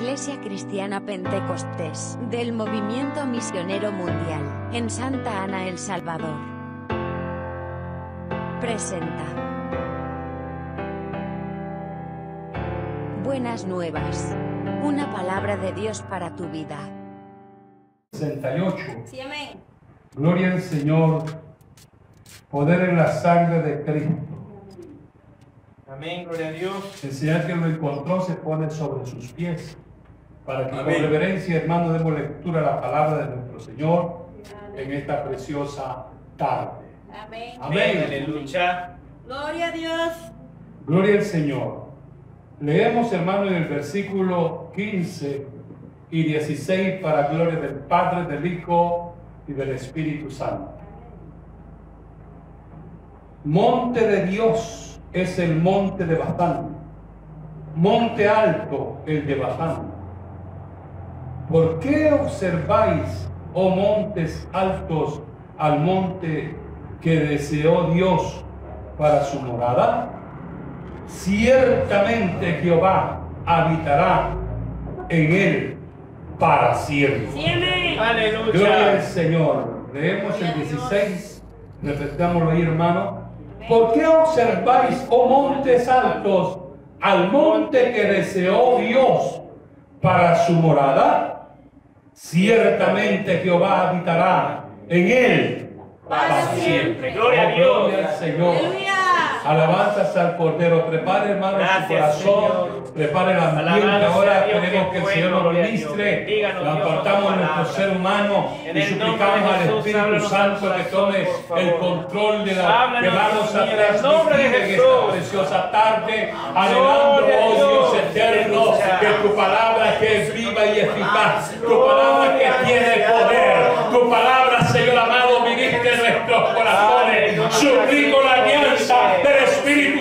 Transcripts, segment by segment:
Iglesia Cristiana Pentecostés del Movimiento Misionero Mundial en Santa Ana, El Salvador. Presenta. Buenas nuevas. Una palabra de Dios para tu vida. 68. Sí, amén. Gloria al Señor. Poder en la sangre de Cristo. Amén, gloria a Dios. El Señor que lo encontró se pone sobre sus pies. Para que con reverencia, hermano, demos lectura a la palabra de nuestro Señor en esta preciosa tarde. Amén. Amén. Aleluya. Gloria a Dios. Gloria al Señor. Leemos, hermano, en el versículo 15 y 16 para gloria del Padre, del Hijo y del Espíritu Santo. Monte de Dios es el monte de Bazán, monte alto el de Bazán. ¿Por qué observáis, oh montes altos, al monte que deseó Dios para su morada? Ciertamente Jehová habitará en él para siempre. Sí, amén. Gloria al Aleluya. Señor. Leemos el 16. Repetámoslo ahí, hermano. ¿Por qué observáis, oh montes altos, al monte que deseó Dios para su morada? Ciertamente Jehová habitará en él para siempre. Gloria a Oh, Dios. Gloria al Señor. Alabanzas al Cordero. Prepare, hermano, Gracias, su corazón. Señor. Prepare ambiente. Alabanza Ahora queremos que el Señor nos ministre. Apartamos nuestro ser humano y suplicamos al Espíritu Santo que tome el control de la que vamos a transmitir en esta preciosa tarde, anhelando, Gloria a oh Dios eterno, que tu palabra que es viva y eficaz, tu palabra que tiene poder, tu palabra, Señor amado, ministre en nuestros corazones. Suplico la alianza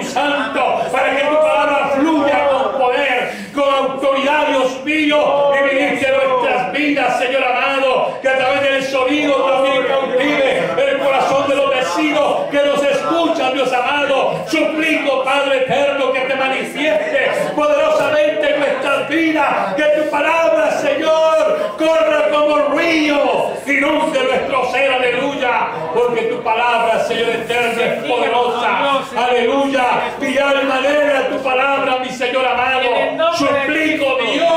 Santo para que tu palabra fluya con poder, con autoridad, Dios mío, y ministre nuestras vidas, Señor amado, que a través del sonido también cautive el corazón de los vecinos que nos escuchan, Dios amado. Suplico, Padre eterno, que te manifieste poderosamente en nuestras vidas, que tu palabra, Señor, corra como río, inunde nuestro ser, aleluya, porque tu palabra, Señor eterno, es poderosa, aleluya, mi alma anhela tu palabra, mi Señor amado, el suplico. Dios, el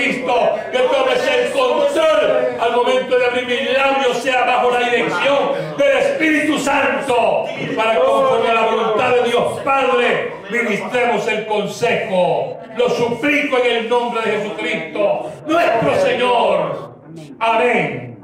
de Jesucristo, que tomes el control al momento de abrir mis labios, sea bajo la dirección del Espíritu Santo, para conforme a la voluntad de Dios Padre, ministremos el consejo. Lo suplico en el nombre de Jesucristo, nuestro Señor. Amén.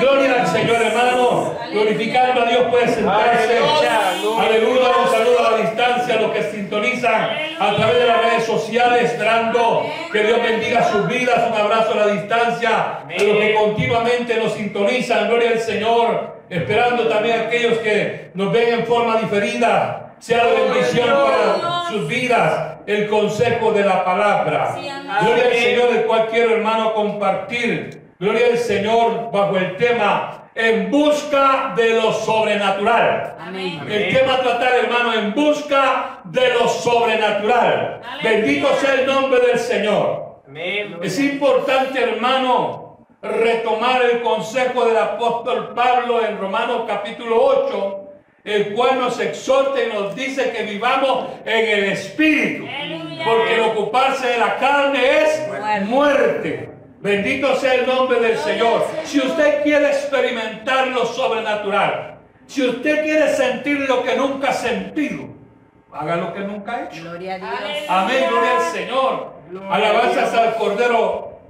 Gloria, al. Señor, hermano. Glorificando a Dios puede sentarse. Aleluya. Un saludo a la distancia a los que sintonizan a través de las redes sociales, esperando que Dios bendiga sus vidas. Un abrazo a la distancia a los que continuamente nos sintonizan. Gloria al Señor. Esperando también a aquellos que nos ven en forma diferida. Sea de bendición para sus vidas el consejo de la palabra. Gloria al. Señor, el cual quiero, hermano, compartir. Gloria al Señor bajo el tema En busca de lo sobrenatural. Amén. El tema a tratar, hermano, en busca de lo sobrenatural. Aleluya. Bendito sea el nombre del Señor. Amén. Es importante, hermano, retomar el consejo del apóstol Pablo en Romanos capítulo 8, el cual nos exhorta y nos dice que vivamos en el Espíritu. Aleluya. Porque el ocuparse de la carne es Muerte. Bendito sea el nombre del Señor. Si usted quiere experimentar lo sobrenatural, si usted quiere sentir lo que nunca ha sentido, haga lo que nunca ha hecho. Gloria a Dios. Amén, gloria al Señor. Alabanzas al Cordero.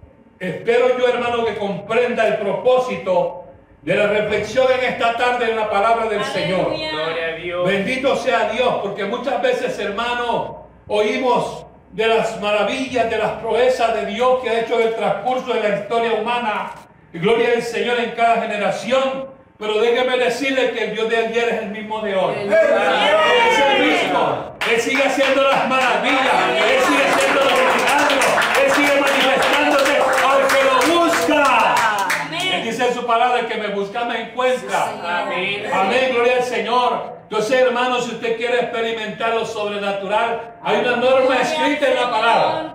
Espero yo, hermano, que comprenda el propósito de la reflexión en esta tarde en la palabra del Señor. Gloria a Dios. Bendito sea Dios, porque muchas veces, hermano, oímos de las maravillas, de las proezas de Dios que ha hecho en el transcurso de la historia humana. Y gloria al Señor en cada generación. Pero déjeme decirle que el Dios de ayer es el mismo de hoy. Él es el mismo. Él sigue haciendo las maravillas. Él sigue haciendo los milagros. Él sigue manifestándose al que lo busca. Él dice en su palabra, el que me busca me encuentra. Amén. Amén, gloria al Señor. Entonces, hermanos, si usted quiere experimentar lo sobrenatural, hay una norma escrita en la palabra.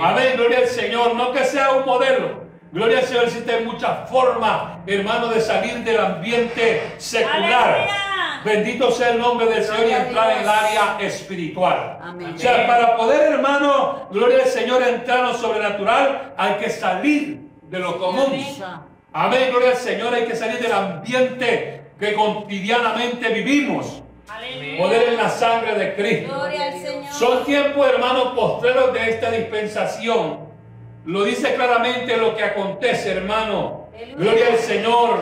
Amén, gloria al Señor. No que sea un modelo. Gloria al Señor, existen muchas formas, hermano, de salir del ambiente secular. Aleluya. Bendito sea el nombre del Señor y entrar en el área espiritual. Amén. O sea, para poder, hermano, gloria al Señor, entrar en lo sobrenatural, hay que salir de lo común. Amén, gloria al Señor, hay que salir del ambiente que cotidianamente vivimos. Aleluya. Poder en la sangre de Cristo. Gloria al Señor. Son tiempos, hermanos, postreros de esta dispensación. Lo dice claramente lo que acontece, hermano. Aleluya. Gloria al Señor,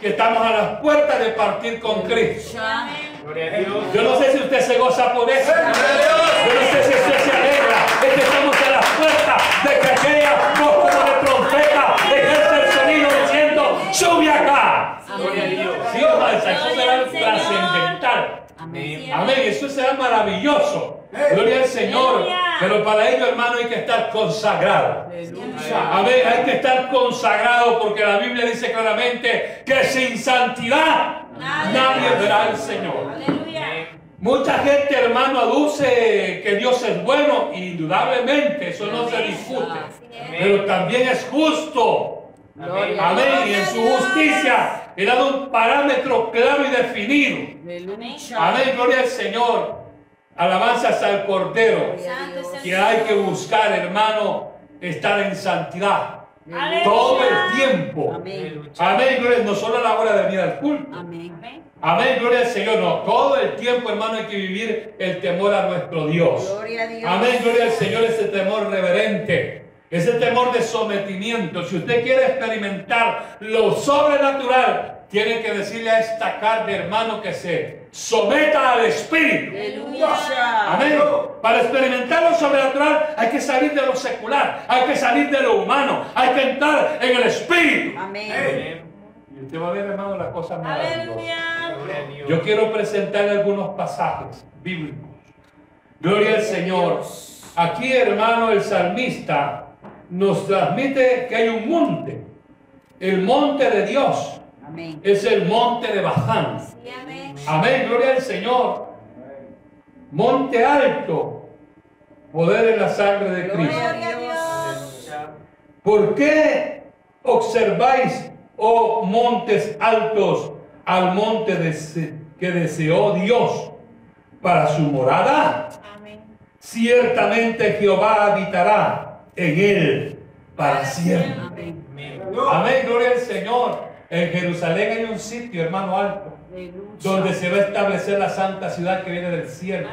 que estamos a las puertas de partir con Cristo. Amén. Gloria a Dios. Yo no sé si usted se goza por eso. Yo no sé si usted se alegra. Es que estamos a las puertas de que aquella voz como de trompeta ejerce el sonido diciendo, sube acá. Gloria a Dios. Sí, eso será trascendental. Amén. Amén, eso será maravilloso. Gloria al Señor. Pero para ello, hermano, hay que estar consagrado. Amén, hay que estar consagrado porque la Biblia dice claramente que sin santidad nadie verá al Señor. Aleluya. Mucha gente, hermano, aduce que Dios es bueno, indudablemente, eso no se discute. Pero también es justo. Amén, y en su justicia he dado un parámetro claro y definido. Aleluya. Amén, gloria al Señor. Alabanzas al Cordero. Que hay que buscar, hermano, estar en santidad. Aleluya. Todo el tiempo. Amén. Amén, gloria, no solo a la hora de venir al culto. Amén. Amén. Amén, gloria al Señor. No, todo el tiempo, hermano, hay que vivir el temor a nuestro Dios. Gloria a Dios. Amén, gloria al Señor, ese temor reverente, ese temor de sometimiento. Si usted quiere experimentar lo sobrenatural, tiene que decirle a esta carne, hermano, que se someta al Espíritu. Aleluya. Amén. Para experimentar lo sobrenatural hay que salir de lo secular, hay que salir de lo humano, hay que entrar en el Espíritu. Amén. Amén. Y usted va a ver, hermano, las cosas maravillosas. Aleluya. Yo quiero presentarle algunos pasajes bíblicos. Gloria al Señor. Aquí, hermano, el salmista nos transmite que hay un monte. El monte de Dios Amén. es el monte de Bazán. Sí, amén. Amén, gloria al Señor. Monte alto, poder en la sangre de Cristo. Gloria a Dios. ¿Por qué observáis, oh montes altos, al monte que deseó Dios para su morada? Amén. Ciertamente Jehová habitará en él para siempre. Amén. Gloria al Señor. En Jerusalén hay un sitio, hermano alto, donde se va a establecer la santa ciudad que viene del cielo.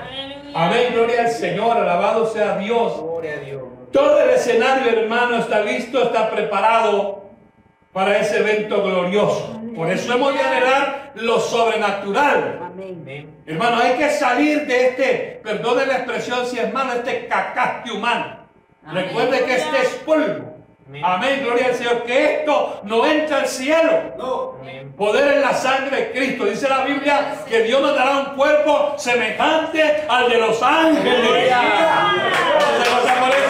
Amén, gloria al Señor, alabado sea Dios. Gloria a Dios. Todo el escenario, hermano, está listo, está preparado para ese evento glorioso. Por eso hemos de anhelar lo sobrenatural. Amén. Hermano, hay que salir de este, perdone la expresión, si hermano, este cacaste humano. Amén. Recuerde que este es polvo. Amén. Amén, gloria al Señor. Que esto no entra al cielo. Amén. Poder en la sangre de Cristo. Dice la Biblia que Dios nos dará un cuerpo semejante al de los ángeles. ¿Se goza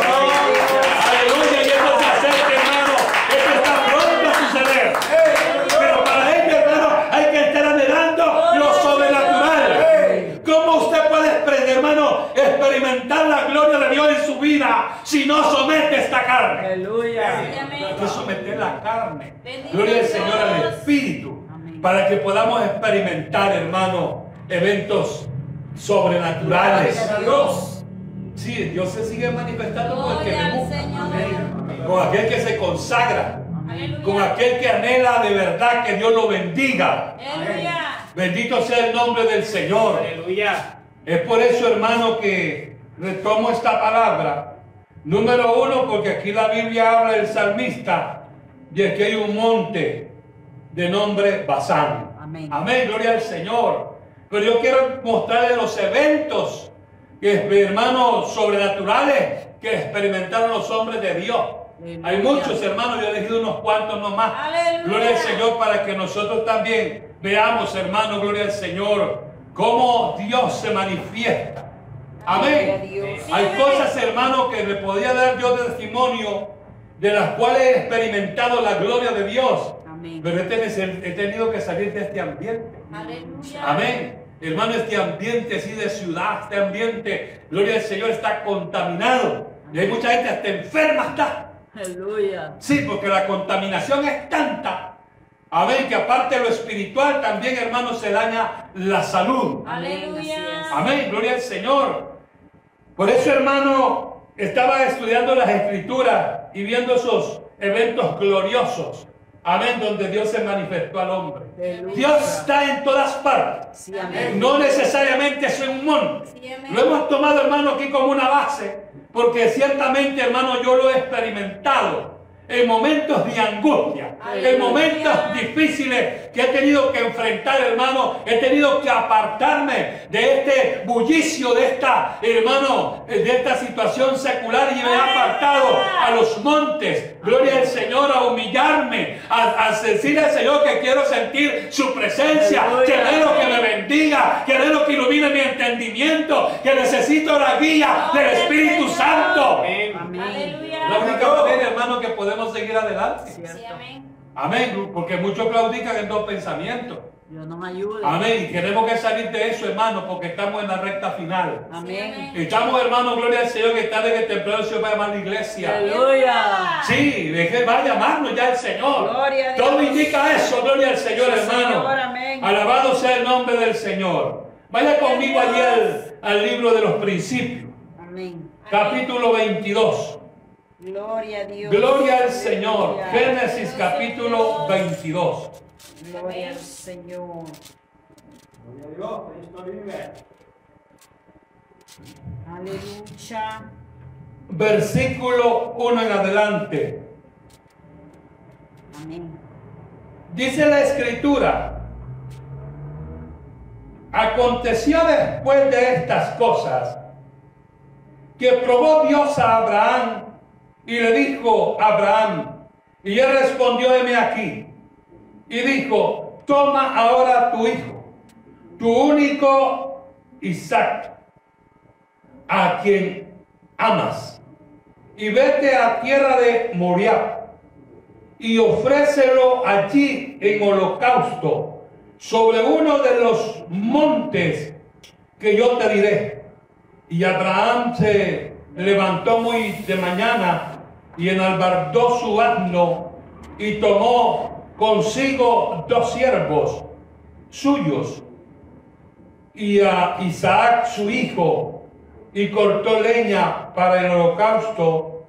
experimentar la gloria de Dios en su vida si no somete esta carne? Aleluya. Hay que someter la carne. Bendito Gloria al Señor al. Espíritu. Amén. Para que podamos experimentar, hermano, eventos sobrenaturales. Dios. Sí, Dios se sigue manifestando con el que busca. Con aquel que se consagra. Aleluya. Con aquel que anhela de verdad que Dios lo bendiga. Aleluya. Bendito sea el nombre del Señor. Aleluya. Es por eso, hermano, que retomo esta palabra. Número uno, porque aquí la Biblia habla del salmista de que hay un monte de nombre Basán. Amén. Amén, gloria al Señor. Pero yo quiero mostrarle los eventos, que, hermanos, sobrenaturales que experimentaron los hombres de Dios. Aleluya. Hay muchos, hermanos, yo he elegido unos cuantos nomás. Aleluya. Gloria al Señor para que nosotros también veamos, hermano, gloria al Señor, cómo Dios se manifiesta. Amén. Hay cosas, hermano, que le podía dar yo testimonio de las cuales he experimentado la gloria de Dios. Amén. Pero he tenido- he tenido que salir de este ambiente. Aleluya. Amén. Hermano, este ambiente así de ciudad, este ambiente, gloria al Señor, está contaminado. Y hay mucha gente hasta enferma está. Aleluya. Sí, porque la contaminación es tanta. Amén, que aparte de lo espiritual también, hermano, se daña la salud. Aleluya. Amén, gloria al Señor. Por eso, hermano, estaba estudiando las escrituras y viendo esos eventos gloriosos. Amén, donde Dios se manifestó al hombre. Aleluya. Dios está en todas partes. Sí, amén. No necesariamente es en un monte. Sí, amén. Lo hemos tomado, hermano, aquí como una base, porque ciertamente, hermano, yo lo he experimentado en momentos de angustia, en momentos difíciles que he tenido que enfrentar, hermano, he tenido que apartarme de este bullicio, de esta, hermano, de esta situación secular y me he apartado a los montes, gloria al Señor, a humillarme, a, a decirle al Señor que quiero sentir su presencia, Aleluya. que me bendiga, que anhelo que ilumine mi entendimiento, que necesito la guía del Espíritu Santo. Amén. Amén. La única manera, hermano, que podemos seguir adelante. Sí, amén. Amén, porque muchos claudican en dos pensamientos. Dios nos ayude. Amén, y tenemos que salir de eso, hermano, porque estamos en la recta final. Amén. Estamos, hermano, gloria al Señor, que tarde que temprano el Señor va a llamar a la iglesia. Aleluya. Sí, de que va a llamarnos ya el Señor. Gloria a Dios. Todo indica eso, gloria al Señor, Sí, hermano. Señor, amén. Alabado sea el nombre del Señor. Vaya conmigo allí al, al libro de los principios, Amén. capítulo 22. Gloria a Dios. Gloria al Señor. Génesis capítulo 22. Gloria al Señor. Aleluya. Versículo 1 en adelante. Amén. Dice la escritura, aconteció después de estas cosas que probó Dios a Abraham y le dijo a Abraham, y él respondió, heme aquí, y dijo, toma ahora tu hijo, tu único Isaac, a quien amas, y vete a tierra de Moriah y ofrécelo allí en holocausto sobre uno de los montes que yo te diré. Y Abraham se levantó muy de mañana y enalbardó su asno y tomó consigo dos siervos suyos y a Isaac su hijo y cortó leña para el holocausto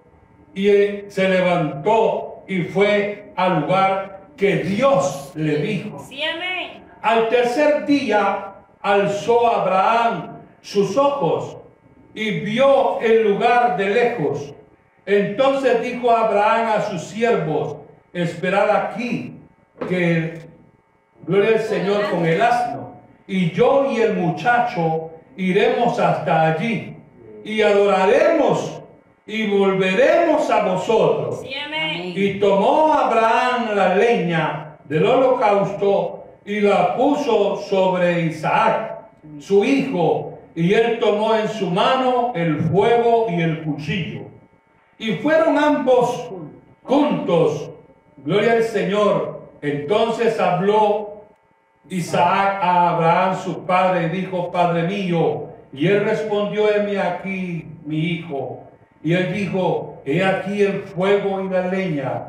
y se levantó y fue al lugar que Dios le dijo. Sí, amén. Al tercer día alzó Abraham sus ojos y vio el lugar de lejos. Entonces dijo Abraham a sus siervos, esperad aquí, que gloria al Señor con el asno, y yo y el muchacho iremos hasta allí, y adoraremos y volveremos a vosotros. Sí. Y tomó Abraham la leña del holocausto y la puso sobre Isaac, su hijo, y él tomó en su mano el fuego y el cuchillo. Y fueron ambos juntos. Gloria al Señor. Entonces habló Isaac a Abraham su padre y dijo, Padre mío. Y él respondió, heme aquí, mi hijo. Y él dijo, he aquí el fuego y la leña.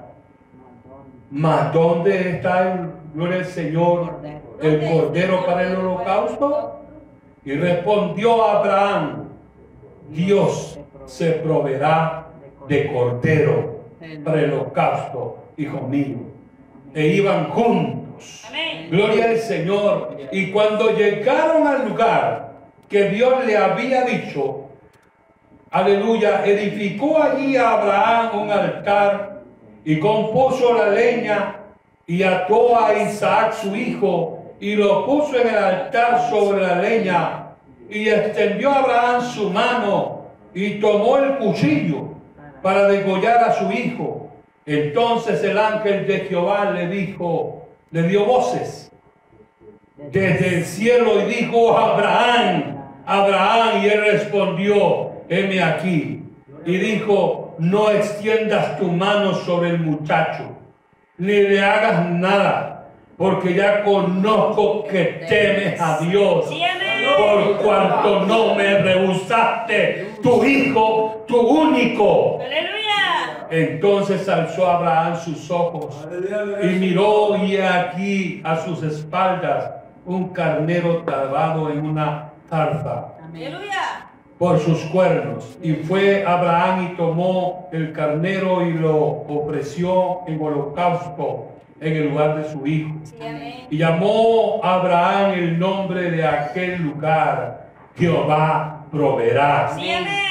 Mas ¿dónde está el, gloria al Señor, el cordero para el holocausto? Y respondió Abraham, Dios se proveerá de cordero para el holocausto, hijo mío. E iban juntos. Amén. Gloria al Señor. Y cuando llegaron al lugar que Dios le había dicho, aleluya, edificó allí a Abraham un altar y compuso la leña y ató a Isaac su hijo y lo puso en el altar sobre la leña y extendió a Abraham su mano y tomó el cuchillo para degollar a su hijo. Entonces el ángel de Jehová le dijo, le dio voces desde el cielo y dijo, Abraham, Abraham, y él respondió, heme aquí. Y dijo, no extiendas tu mano sobre el muchacho, ni le hagas nada, porque ya conozco que temes a Dios. Por cuanto no me rehusaste, tu hijo, tu único. Aleluya. Entonces alzó Abraham sus ojos y miró y aquí a sus espaldas un carnero trabado en una zarza por sus cuernos. Y fue Abraham y tomó el carnero y lo ofreció en holocausto en el lugar de su hijo. Y llamó Abraham el nombre de aquel lugar, Jehová proveerá.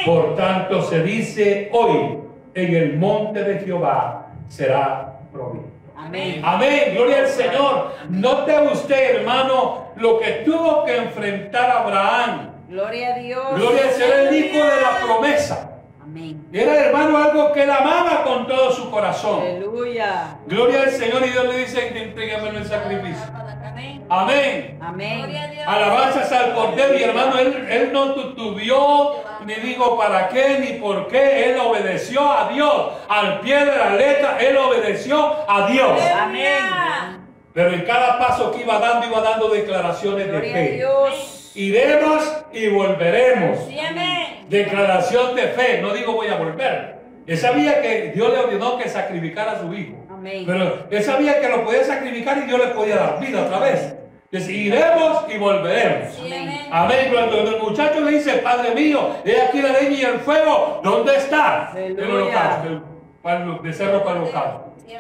Por tanto se dice hoy, en el monte de Jehová será provisto. Amén. Amén, gloria al Señor. Note usted, hermano, lo que tuvo que enfrentar Abraham. Gloria a Dios. Gloria al Señor, el hijo de la promesa. Amén. Era, hermano, algo que él amaba con todo su corazón. Aleluya. Gloria al Señor y Dios le dice, entrégamelo en sacrificio. Amén. Amén. Amén. Alabanzas al Cordero y hermano, él, él no tutubió, ni dijo para qué, ni por qué, él obedeció a Dios, al pie de la letra, él obedeció a Dios. Aleluya. Pero en cada paso que iba dando, iba dando declaraciones de fe. Dios. Iremos y volveremos. Sí, amén. Declaración de fe, no digo voy a volver. Él sabía que Dios le ordenó que sacrificara a su hijo. Amén. Pero él sabía que lo podía sacrificar y Dios le podía dar vida otra vez. Dice, iremos y volveremos. Amén. Amén. Cuando el muchacho le dice, Padre mío, he aquí la leña y el fuego, ¿dónde está? El Aleluya. holocausto, el palo- becerro para el holocausto. Sí.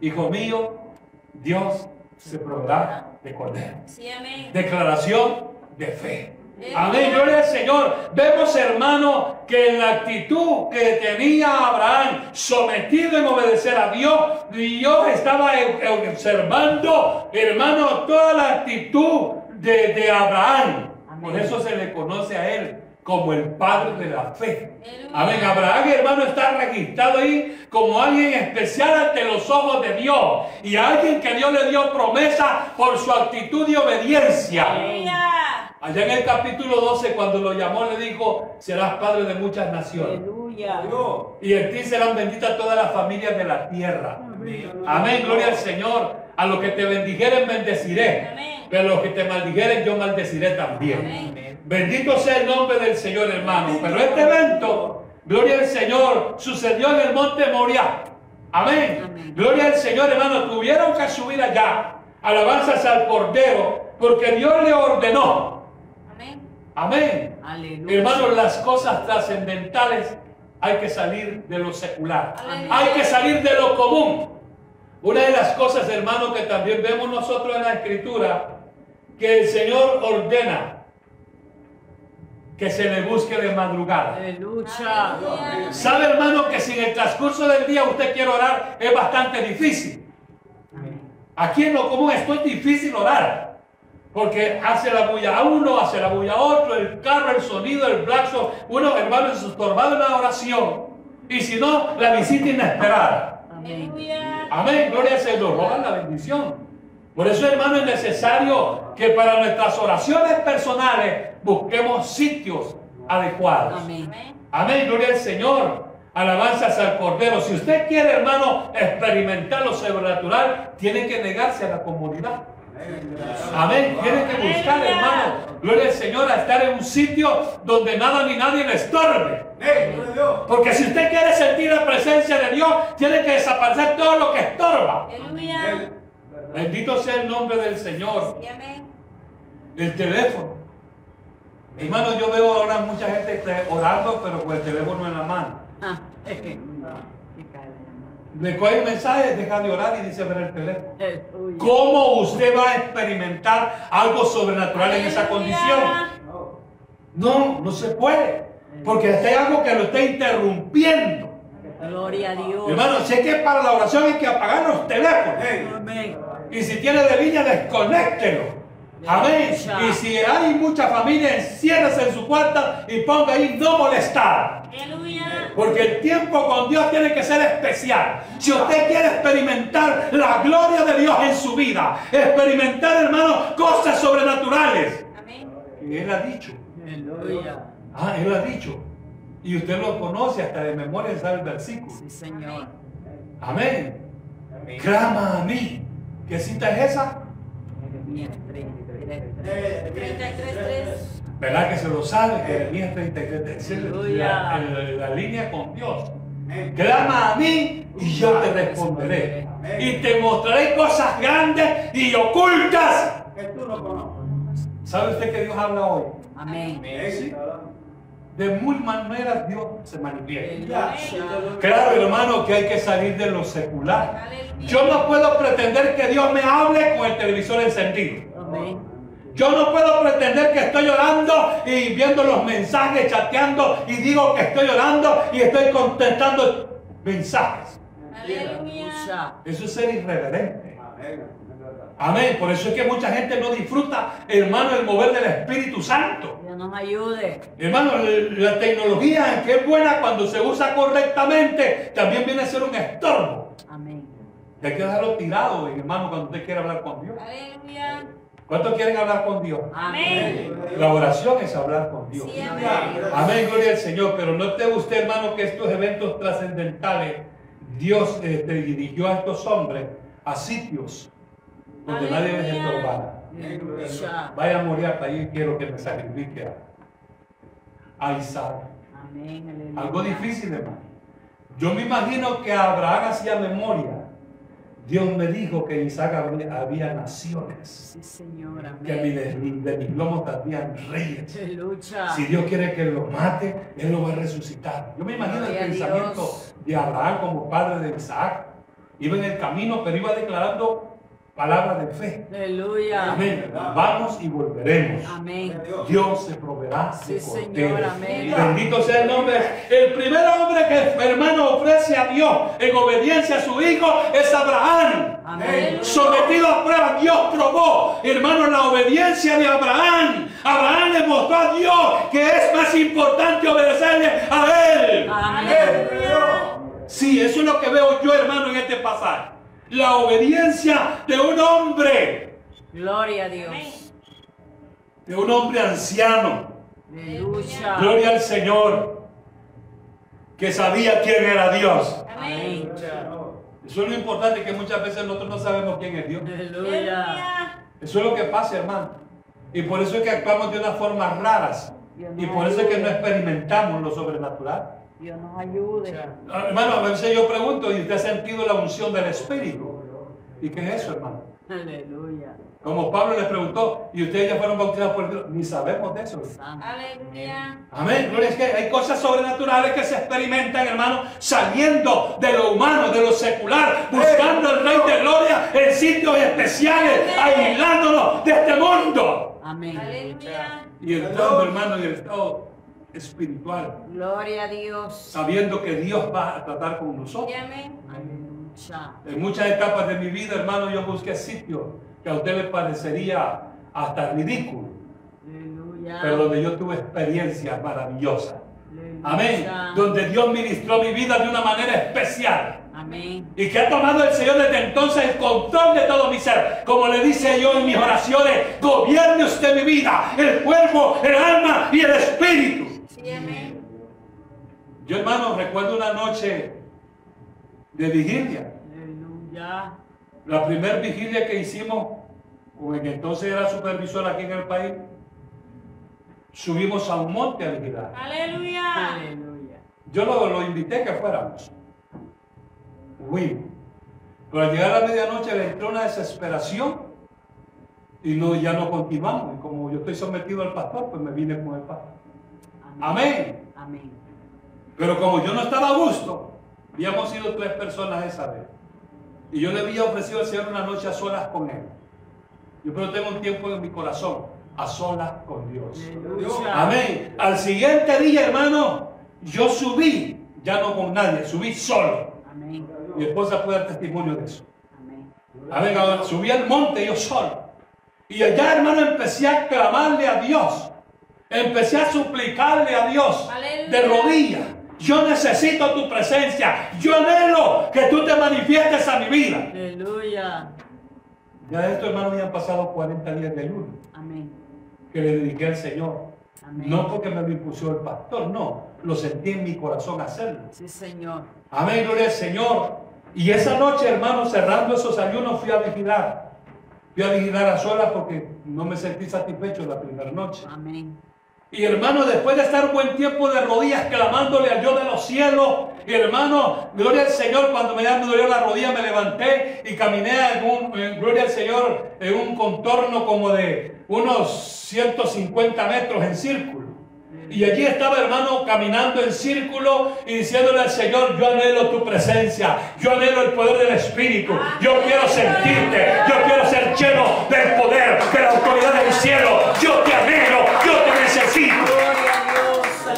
Hijo mío, Dios se proveerá de cordero. Sí, amén. Declaración de fe. Amén, gloria al Señor. Vemos, hermano, que en la actitud que tenía Abraham, sometido en obedecer a Dios, Dios estaba observando, hermano, toda la actitud de, de Abraham. Amén. Por eso se le conoce a él como el padre de la fe. Amén. Abraham, hermano, está registrado ahí como alguien especial ante los ojos de Dios y alguien que Dios le dio promesa por su actitud de obediencia. Allá en el capítulo 12, cuando lo llamó, le dijo, serás padre de muchas naciones. Aleluya. Y en ti serán benditas todas las familias de la tierra. Amén, gloria al Señor. A los que te bendijeren, bendeciré. Amén. Pero a los que te maldijeren, yo maldeciré también. Amén. Bendito sea el nombre del Señor, hermano. Pero este evento, gloria al Señor, sucedió en el monte Moriah. Amén. Amén. Gloria al Señor, hermano. Tuvieron que subir allá. Alabanzas al Cordero, porque Dios le ordenó. Amén. Amén. Aleluya. Hermano, las cosas trascendentales hay que salir de lo secular. Hay que salir de lo común. Una de las cosas, hermano, que también vemos nosotros en la escritura, que el Señor ordena que se le busque de madrugada. Aleluya. Sabe, hermano, que si en el transcurso del día usted quiere orar, es bastante difícil. Aquí en lo común esto es difícil orar. Porque hace la bulla a uno, hace la bulla a otro, el carro, el sonido, el blazo, uno, hermano, es estorbado en la oración. Y si no, la visita inesperada. Amén. Amén, gloria al Señor, roban la bendición. Por eso, hermano, es necesario que para nuestras oraciones personales busquemos sitios adecuados. Amén. Amén. Amén, gloria al Señor. Alabanzas al Cordero. Si usted quiere, hermano, experimentar lo sobrenatural, tiene que negarse a la comodidad. Amén. Tiene que buscar, hermano, gloria al Señor, a estar en un sitio donde nada ni nadie le estorbe. Porque si usted quiere sentir la presencia de Dios, tiene que desaparecer todo lo que estorba. Aleluya. Bendito sea el nombre del Señor. El teléfono. Hermano, yo veo ahora mucha gente orando, pero con el teléfono en la mano. Ah, eh, eh. Qué cara. Le coge un mensaje, deja de orar y dice ver el teléfono. Aleluya. ¿Cómo usted va a experimentar algo sobrenatural en esa condición? No, no se puede. Porque hay algo que lo está interrumpiendo. Gloria a Dios. Hermano, sé que para la oración hay que apagar los teléfonos. Amén. Y si tiene de línea, desconéctelo. Amén. Y si hay mucha familia, enciérrese en su cuarta y ponga ahí no molestar. Porque el tiempo con Dios tiene que ser especial. Si usted quiere experimentar la gloria de Dios en su vida, experimentar, hermano, cosas sobrenaturales. Amén. Y Él ha dicho. Ah, Él ha dicho. Y usted lo conoce hasta de memoria, sabe el versículo. Sí, Señor. Amén. Clama a mí. ¿Qué cita es esa? Vientre. 33. ¿Verdad que se lo sabe? Jeremías 33. Es la, la- la línea con Dios. Clama a mí y yo te responderé. Y te mostraré cosas grandes y ocultas. ¿Sabe usted que Dios habla hoy? Amén. Sí. De muy maneras Dios se manifiesta. Claro, hermano, que hay que salir de lo secular. Yo no puedo pretender que Dios me hable con el televisor encendido. Yo no puedo pretender que estoy orando y viendo los mensajes, chateando y digo que estoy orando y estoy contestando mensajes. Aleluya. Eso es ser irreverente. Amén. Por eso es que mucha gente no disfruta, hermano, el mover del Espíritu Santo. Dios nos ayude. Hermano, la tecnología, que es buena cuando se usa correctamente, también viene a ser un estorbo. Amén. Y hay que dejarlo tirado, hermano, cuando usted quiere hablar con Dios. Aleluya. ¿Cuántos quieren hablar con Dios? Amén. La oración es hablar con Dios. Sí, amén. Amén, gloria al Señor. Pero note usted, hermano, que estos eventos trascendentales, Dios este, dirigió a estos hombres a sitios donde nadie les Aleluya. estorbara. Vaya a morir hasta allí, quiero que me sacrifique a, Isaac. Amén. Algo difícil, hermano. Yo me imagino que Abraham hacía memoria. Dios me dijo que en Isaac había, había naciones, Sí, Señor. que de, Amén. de mis lomos habían reyes. Aleluya. Si Dios quiere que lo mate, Él lo va a resucitar. Yo me imagino el Gloria pensamiento Dios. de Abraham como padre de Isaac. Iba en el camino, pero iba declarando palabras de fe. Aleluya. Amén. Vamos y volveremos. Amén. Dios se proveerá Sí, Señor, amén. Bendito sea el nombre. El primer hombre que hermano ofrece a Dios en obediencia a su hijo es Abraham. Amén. Sometido a prueba, Dios probó, hermano, la obediencia de Abraham. Abraham le mostró a Dios que es más importante obedecerle a él. Amén. Sí, eso es lo que veo yo, hermano, en este pasaje. La obediencia de un hombre, Gloria a. Dios. de un hombre anciano. Aleluya. Gloria al Señor, que sabía quién era Dios. Amén. Eso es lo importante, que muchas veces nosotros no sabemos quién es Dios. Aleluya. Eso es lo que pasa, hermano. Y por eso es que actuamos de unas formas raras. Y por eso es que no experimentamos lo sobrenatural. Dios nos ayude. Ah, Hermano, a veces yo pregunto, ¿y usted ha sentido la unción del Espíritu? ¿Y qué es eso, hermano? Aleluya. Como Pablo les preguntó, ¿y ustedes ya fueron bautizados por Dios? Ni sabemos de eso. Aleluya. Amén. Gloria es que hay cosas sobrenaturales que se experimentan, hermano, saliendo de lo humano, de lo secular, buscando el Rey de Gloria en sitios especiales, aislándonos de este mundo. Amén. Aleluya. Y entrando, hermano, en el estado espiritual, Gloria a Dios. sabiendo que Dios va a tratar con nosotros. Amén. En muchas etapas de mi vida, hermano, yo busqué sitios que a usted le parecería hasta ridículo, Aleluya. pero donde yo tuve experiencias maravillosas. Aleluya. Amén. Donde Dios ministró mi vida de una manera especial. Amén. Y que ha tomado el Señor desde entonces el control de todo mi ser. Como le dice yo en mis oraciones, gobierne usted mi vida, el cuerpo, el alma y el espíritu. Yo, hermano, recuerdo una noche de vigilia. La primera vigilia que hicimos, con el que entonces era supervisor aquí en el país, subimos a un monte a vigilar. Aleluya. Aleluya. Yo lo, lo invité que fuéramos. Fuimos. Pero al llegar a la medianoche le entró una desesperación y no, ya no continuamos. Y como yo estoy sometido al pastor, pues me vine con el pastor. Amén. Amén. Pero como yo no estaba a gusto, habíamos sido tres personas esa vez. Y yo le había ofrecido al Señor una noche a solas con Él. Yo pero tengo un tiempo en mi corazón, a solas con Dios. Amén. Al siguiente día, hermano, yo subí, ya no con nadie, subí solo. Amén. Mi esposa puede dar testimonio de eso. Amén. Amén. Subí al monte yo solo. Y allá, hermano, empecé a clamarle a Dios. Empecé a suplicarle a Dios Aleluya. de rodillas. Yo necesito tu presencia. Yo anhelo que tú te manifiestes a mi vida. Aleluya. Ya de esto, hermano, me han pasado 40 días de ayuno Amén. que le dediqué al Señor. Amén. No porque me lo impuso el pastor, no. Lo sentí en mi corazón hacerlo. Sí, Señor. Amén, gloria al Señor. Y esa noche, hermano, cerrando esos ayunos, fui a vigilar. Fui a vigilar a solas porque no me sentí satisfecho la primera noche. Amén. Y hermano, después de estar buen tiempo de rodillas clamándole al Dios de los cielos, y hermano, gloria al Señor, cuando me, dolió la rodilla me levanté y caminé en un, gloria al Señor, en un contorno como de unos 150 metros en círculo. Y allí estaba hermano caminando en círculo y diciéndole al Señor, yo anhelo tu presencia, yo anhelo el poder del Espíritu, yo quiero sentirte, yo quiero ser lleno del poder, de la autoridad del cielo, yo te anhelo, yo te necesito. Gloria a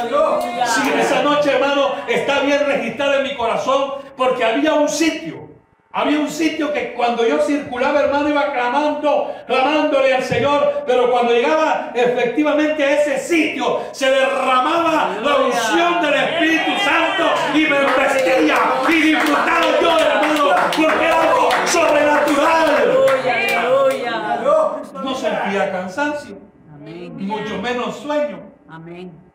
Sí, esa noche, hermano, está bien registrada en mi corazón porque había un sitio. Había un sitio que cuando yo circulaba, hermano, iba clamando, clamándole al Señor, pero cuando llegaba efectivamente a ese sitio, se derramaba la unción del Espíritu Santo y me vestía y disfrutaba yo, hermano, porque era algo sobrenatural. No sentía cansancio, mucho menos sueño. Amén.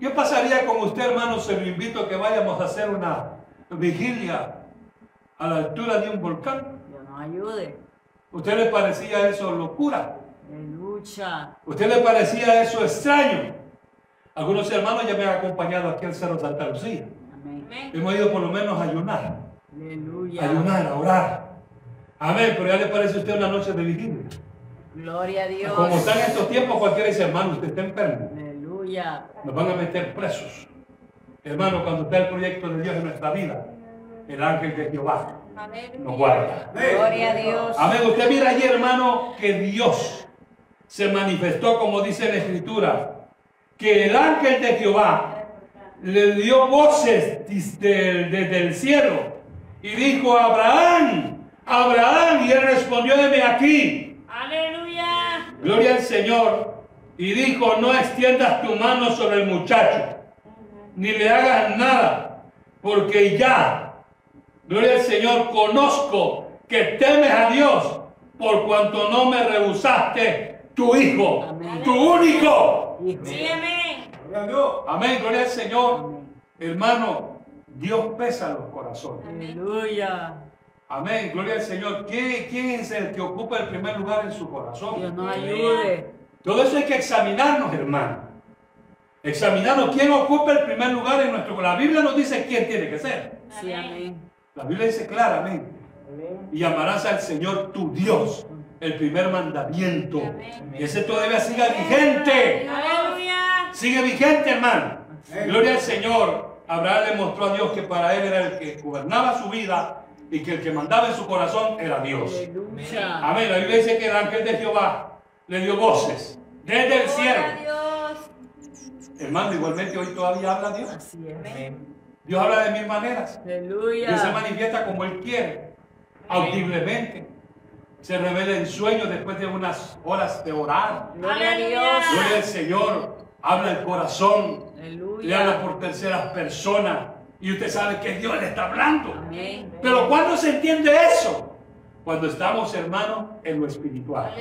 ¿Qué pasaría con usted, hermano, si lo invito a que vayamos a hacer una vigilia a la altura de un volcán? Dios nos ayude. ¿Usted le parecía eso locura? Aleluya. ¿Usted le parecía eso extraño? Algunos hermanos ya me han acompañado aquí al Cerro Santa Lucía. Amén. Hemos ido por lo menos a ayunar, Aleluya. a ayunar, a orar. Amén, pero ya le parece a usted una noche de vigilia. Gloria a Dios. Como están estos tiempos, cualquiera dice, hermano, usted está enfermo. Aleluya. nos van a meter presos. Hermano, cuando está el proyecto de Dios en nuestra vida, el ángel de Jehová nos guarda. Gloria a Dios. Amén. Usted mira allí, hermano, que Dios se manifestó, como dice la Escritura, que el ángel de Jehová le dio voces desde, desde el cielo y dijo, Abraham, Abraham, y él respondió, deme aquí. Aleluya. Gloria al Señor. Y dijo, no extiendas tu mano sobre el muchacho, ni le hagas nada, porque ya, gloria al Señor, conozco que temes a Dios, por cuanto no me rehusaste tu hijo, Amén. tu único. Sí, amén. Amén, gloria al Señor. Hermano, Dios pesa los corazones. Aleluya. Amén, gloria al Señor. ¿Quién, quién es el que ocupa el primer lugar en su corazón? Dios nos ayude. Todo eso hay que examinarnos, hermano. Examinarnos quién ocupa el primer lugar en nuestro La Biblia nos dice quién tiene que ser. Sí, amén. La Biblia dice claramente. Y amarás al Señor tu Dios. El primer mandamiento. Y ese todavía sigue vigente. Aleluya. Sigue vigente, hermano. Gloria al Señor. Abraham le mostró a Dios que para él era el que gobernaba su vida y que el que mandaba en su corazón era Dios. Aleluya. Amén. La Biblia dice que el ángel de Jehová le dio voces desde el cielo. Hermano, igualmente hoy todavía habla Dios. Así es. Dios habla de mil maneras. Dios se manifiesta como Él quiere, audiblemente. Se revela en sueños después de unas horas de orar. Gloria a. Dios. Gloria al Señor, habla el corazón, le habla por terceras personas. Y usted sabe que Dios le está hablando. Amén. Pero ¿cuándo se entiende eso? Cuando estamos, hermanos, en lo espiritual.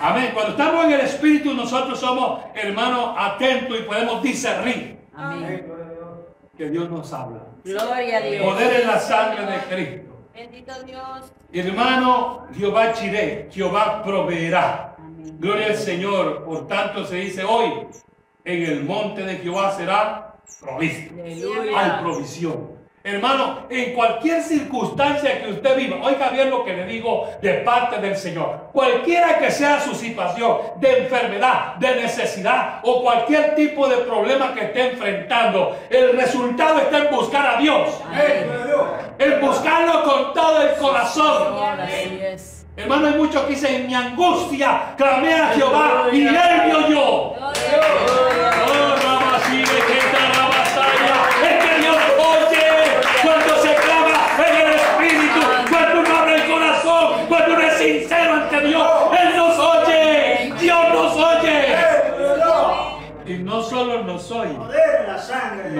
Amén. Cuando estamos en el Espíritu, nosotros somos, hermanos, atentos y podemos discernir Amén. que Dios nos habla. Gloria a Dios. Poder en la sangre de Cristo. Bendito Dios. Hermano, Jehová Chiré, Jehová proveerá. Amén. Gloria al Señor. Por tanto, se dice hoy, en el monte de Jehová será provisto. Hay Aleluya. provisión. Hermano, en cualquier circunstancia que usted viva, oiga bien lo que le digo de parte del Señor. Cualquiera que sea su situación de enfermedad, de necesidad o cualquier tipo de problema que esté enfrentando, el resultado está en buscar a Dios. Amén. En buscarlo con todo el corazón. Hermano, hay muchos que dicen, en mi angustia clamé a Jehová y él me oyó. Gloria a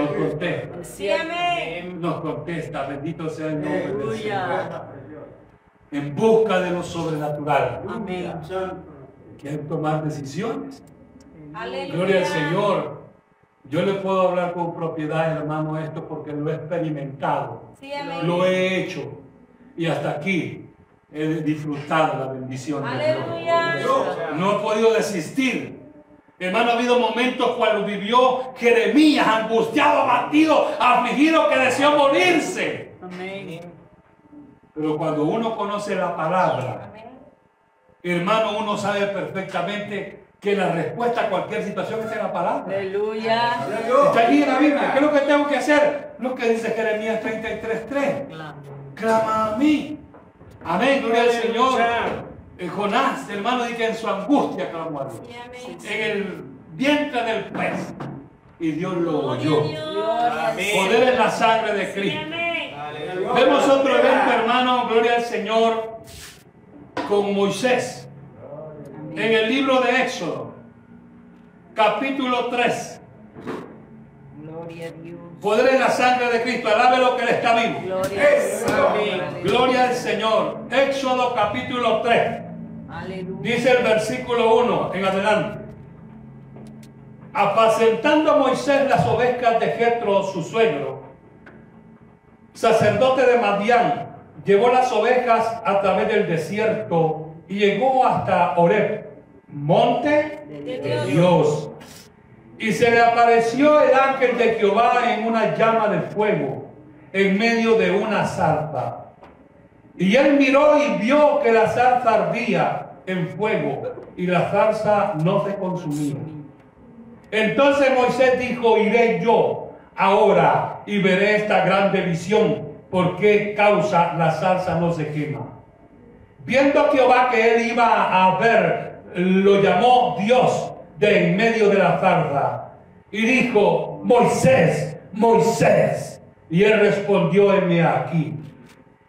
nos contesta. Sí, amén. Nos contesta, bendito sea el nombre del Señor. En busca de lo sobrenatural. Amén. Quieren tomar decisiones. Aleluya. Gloria al Señor. Yo le puedo hablar con propiedad, hermano, esto porque lo he experimentado. Sí, amén. Lo he hecho. Y hasta aquí he disfrutado la bendición de Dios. No he podido desistir. Hermano, ha habido momentos cuando vivió Jeremías angustiado, abatido, afligido, que deseó morirse. Amén. Pero cuando uno conoce la palabra, hermano, uno sabe perfectamente que la respuesta a cualquier situación está en la palabra. Aleluya. Está allí en la Biblia. ¿Qué es lo que tengo que hacer? Lo que dice Jeremías 33.3. Claro. Clama a mí. Amén, gloria al Señor. Eh, Jonás, hermano, dice que en su angustia clamó a Dios. En el vientre del pez. Y Dios lo oyó. Poder en la sangre de Cristo. Vemos otro evento, hermano, gloria al Señor, con Moisés. En el libro de Éxodo, capítulo 3. Gloria a Dios. Poder en la sangre de Cristo. Alabe lo que Él está vivo. Gloria al Señor. Aleluya. Gloria al Señor. Éxodo capítulo 3. Aleluya. Dice el versículo 1 en adelante. Apacentando Moisés las ovejas de Jetro, su suegro, sacerdote de Madián, llevó las ovejas a través del desierto y llegó hasta Oreb, monte de Dios. Y se le apareció el ángel de Jehová en una llama de fuego, en medio de una zarza. Y él miró y vio que la zarza ardía en fuego y la zarza no se consumía. Entonces Moisés dijo, iré yo ahora y veré esta grande visión, por qué causa la zarza no se quema. Viendo Jehová que él iba a ver, lo llamó Dios de en medio de la zarza y dijo, Moisés, Moisés. Y él respondió, heme aquí.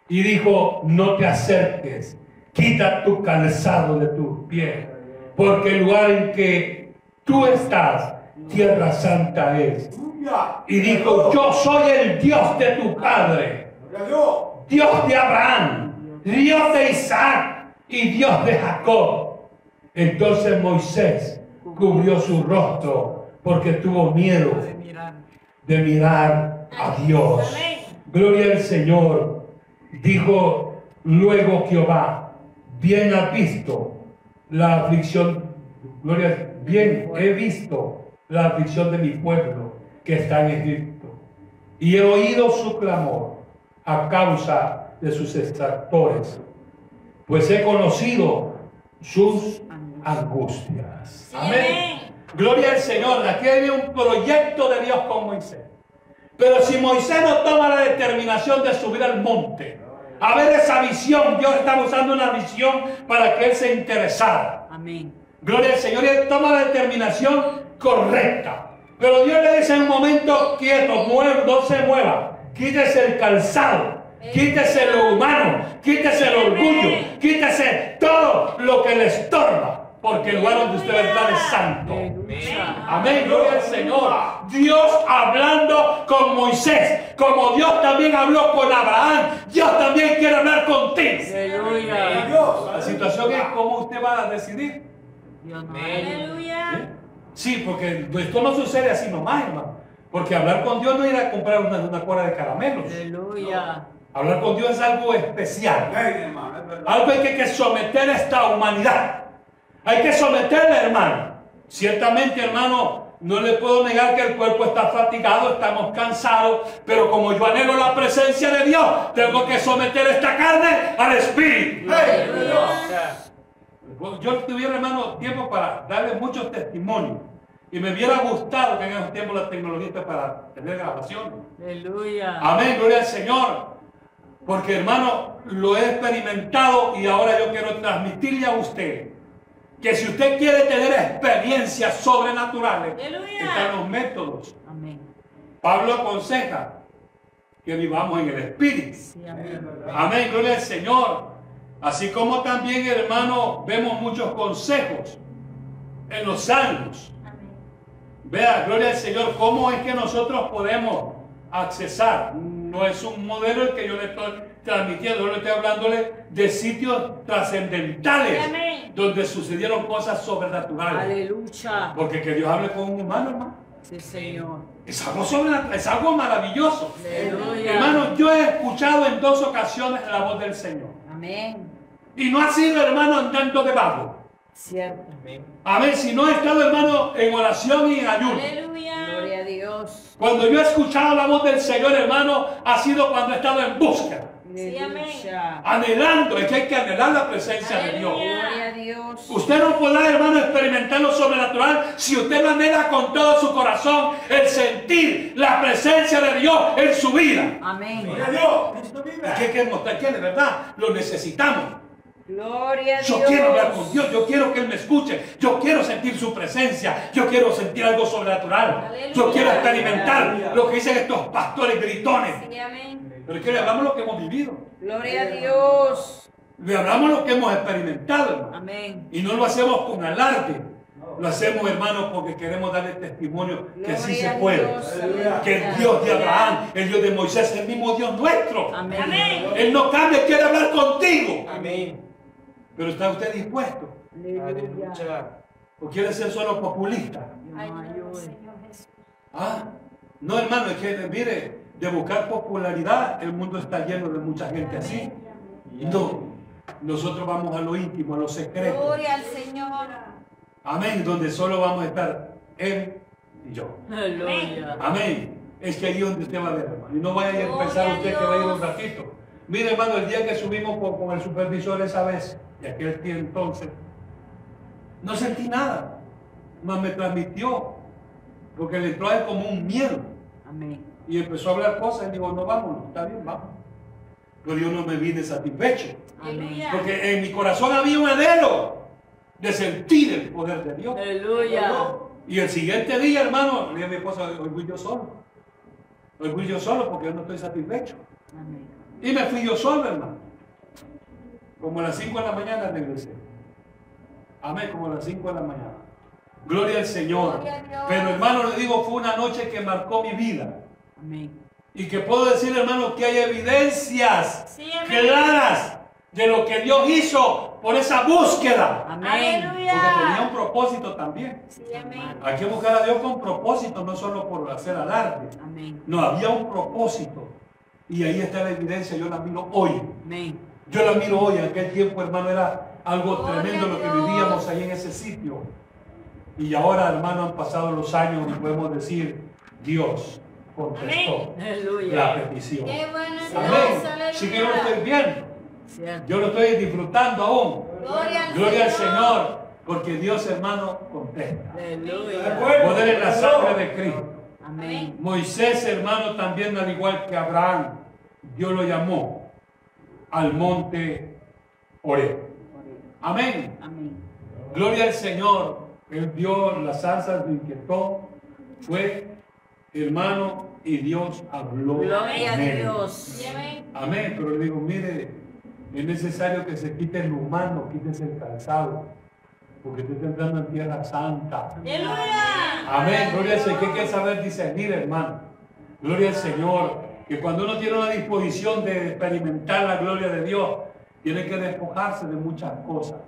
Y dijo, no te acerques, quita tu calzado de tus pies, porque el lugar en que tú estás, tierra santa es. Y dijo, yo soy el Dios de tu padre, Dios de Abraham, Dios de Isaac y Dios de Jacob. Entonces Moisés cubrió su rostro porque tuvo miedo de mirar a Dios. Gloria al Señor. Dijo luego Jehová, bien has visto la aflicción, gloria, bien he visto la aflicción de mi pueblo que está en Egipto. Y he oído su clamor a causa de sus extractores, pues he conocido sus angustias. Amén. Gloria al Señor. Aquí hay un proyecto de Dios con Moisés. Pero si Moisés no toma la determinación de subir al monte, a ver esa visión, Dios estaba usando una visión para que él se interesara. Amén. Gloria al Señor y él toma la determinación correcta. Pero Dios le dice en un momento quieto, mueve, no se mueva, quítese el calzado, quítese lo humano, quítese el orgullo, quítese todo lo que le estorba, porque el lugar donde usted va a entrar es santo. Amén, gloria al Señor. Dios hablando con Moisés, como Dios también habló con Abraham, Dios también quiere hablar contigo. La situación es cómo usted va a decidir. Aleluya. Sí, porque esto no sucede así nomás, hermano. Porque hablar con Dios no es ir a comprar una, una cuerda de caramelos. Aleluya. Hablar con Dios es algo especial. Algo hay que, que someter a esta humanidad. Hay que someterla, hermano. Ciertamente, hermano, no le puedo negar que el cuerpo está fatigado, estamos cansados, pero como yo anhelo la presencia de Dios, tengo que someter esta carne al Espíritu. Yo tuviera, hermano, tiempo para darle muchos testimonios. Y me hubiera gustado que en esos tiempos la tecnología para tener grabaciones. Aleluya. Amén, gloria al Señor. Porque hermano, lo he experimentado y ahora yo quiero transmitirle a usted que si usted quiere tener experiencias sobrenaturales, Aleluya. están los métodos. Amén. Pablo aconseja que vivamos en el Espíritu. Sí, amén. Amén, gloria al Señor. Así como también, hermano, vemos muchos consejos en los salmos. Amén. Vea, gloria al Señor, cómo es que nosotros podemos accesar. No es un modelo el que yo le estoy transmitiendo, yo le estoy hablándole de sitios trascendentales Amén. donde sucedieron cosas sobrenaturales. Aleluya. Porque que Dios hable con un humano, hermano, Sí, Señor. es algo sobrenatural, es algo maravilloso. Aleluya. Hermano, yo he escuchado en dos ocasiones la voz del Señor. Amén. Y no ha sido, hermano, andando de vago. Cierto. Amén. Si no he estado, hermano, en oración y en ayuno. Aleluya. Gloria a Dios. Cuando yo he escuchado la voz del Señor, hermano, ha sido cuando he estado en búsqueda. Aleluya. Anhelando, es que hay que anhelar la presencia de Dios. Aleluya. Gloria a Dios. Usted no podrá, hermano, experimentar lo sobrenatural si usted no anhela con todo su corazón el sentir la presencia de Dios en su vida. Amén. Gloria a Dios. Es que hay que mostrar que de verdad lo necesitamos. Gloria a Yo Dios. quiero hablar con Dios, yo quiero que Él me escuche, yo quiero sentir su presencia, yo quiero sentir algo sobrenatural, yo quiero experimentar lo que dicen estos pastores gritones. Sí, amén. Pero es que le hablamos lo que hemos vivido, Gloria a Dios. le hablamos lo que hemos experimentado, hermano. Amén. Y no lo hacemos con alarde, lo hacemos, hermano, porque queremos darle testimonio que sí se puede. Dios. Que el Dios de Abraham, el Dios de Moisés, es el mismo Dios nuestro. Amén. Amén. Él no cambia, quiere hablar contigo. Amén. Pero ¿está usted dispuesto? Aleluya. ¿O quiere ser solo populista? Ay. Señor Jesús. Ah, no hermano, es que mire, de buscar popularidad, el mundo está lleno de mucha gente así. No, nosotros vamos a lo íntimo, a lo secreto. Gloria al Señor. Amén, donde solo vamos a estar Él y yo. Amén. Es que ahí es donde usted va a ver, hermano. Y no vaya a pensar a usted que va a ir un ratito. Mire, hermano, el día que subimos con, con el supervisor esa vez, y aquel día entonces, no sentí nada. Más me transmitió, porque le él como un miedo. Amén. Y empezó a hablar cosas y digo, no, vámonos, está bien, vamos. Pero yo no me vine satisfecho. Aleluya. Porque en mi corazón había un anhelo de sentir el poder de Dios. Aleluya. Y el siguiente día, hermano, le dije a mi esposa, hoy fui yo solo. Hoy fui yo solo porque yo no estoy satisfecho. Amén. Y me fui yo solo, hermano. Como a las 5 de la mañana regresé. Amén, como a las 5 de la mañana. Gloria al Señor. Gloria. Pero hermano, le digo, fue una noche que marcó mi vida. Amén. Y que puedo decir, hermano, que hay evidencias Sí, claras de lo que Dios hizo por esa búsqueda. Amén. Porque tenía un propósito también. Sí, amén. Hay que buscar a Dios con propósito, no solo por hacer alarde. Amén. No, había un propósito. Y ahí está la evidencia, yo la miro hoy. Amén. Yo la miro hoy, en aquel tiempo, hermano, era algo Gloria tremendo lo que vivíamos ahí en ese sitio. Y ahora, hermano, han pasado los años y podemos decir, Dios contestó la petición. Qué bueno es Dios. Amén. Sí que yo lo estoy viendo. Cierto. Yo lo estoy disfrutando aún. Gloria al Gloria al Señor. Señor, porque Dios, hermano, contesta. Aleluya. Poder en la sangre de Cristo. Amén. Moisés, hermano, también al igual que Abraham, Dios lo llamó al monte. Amén. Amén. Gloria al Señor. Él vio las zarzas, lo inquietó. Fue hermano y Dios habló. Gloria a. Dios. Amén. Pero le digo, mire, es necesario que se quite el humano, quítese el calzado. Porque usted está entrando en tierra santa. Aleluya. Amén, gloria al Señor. ¿Qué hay que saber discernir, hermano? Gloria al Señor. Que cuando uno tiene una disposición de experimentar la gloria de Dios, tiene que despojarse de muchas cosas.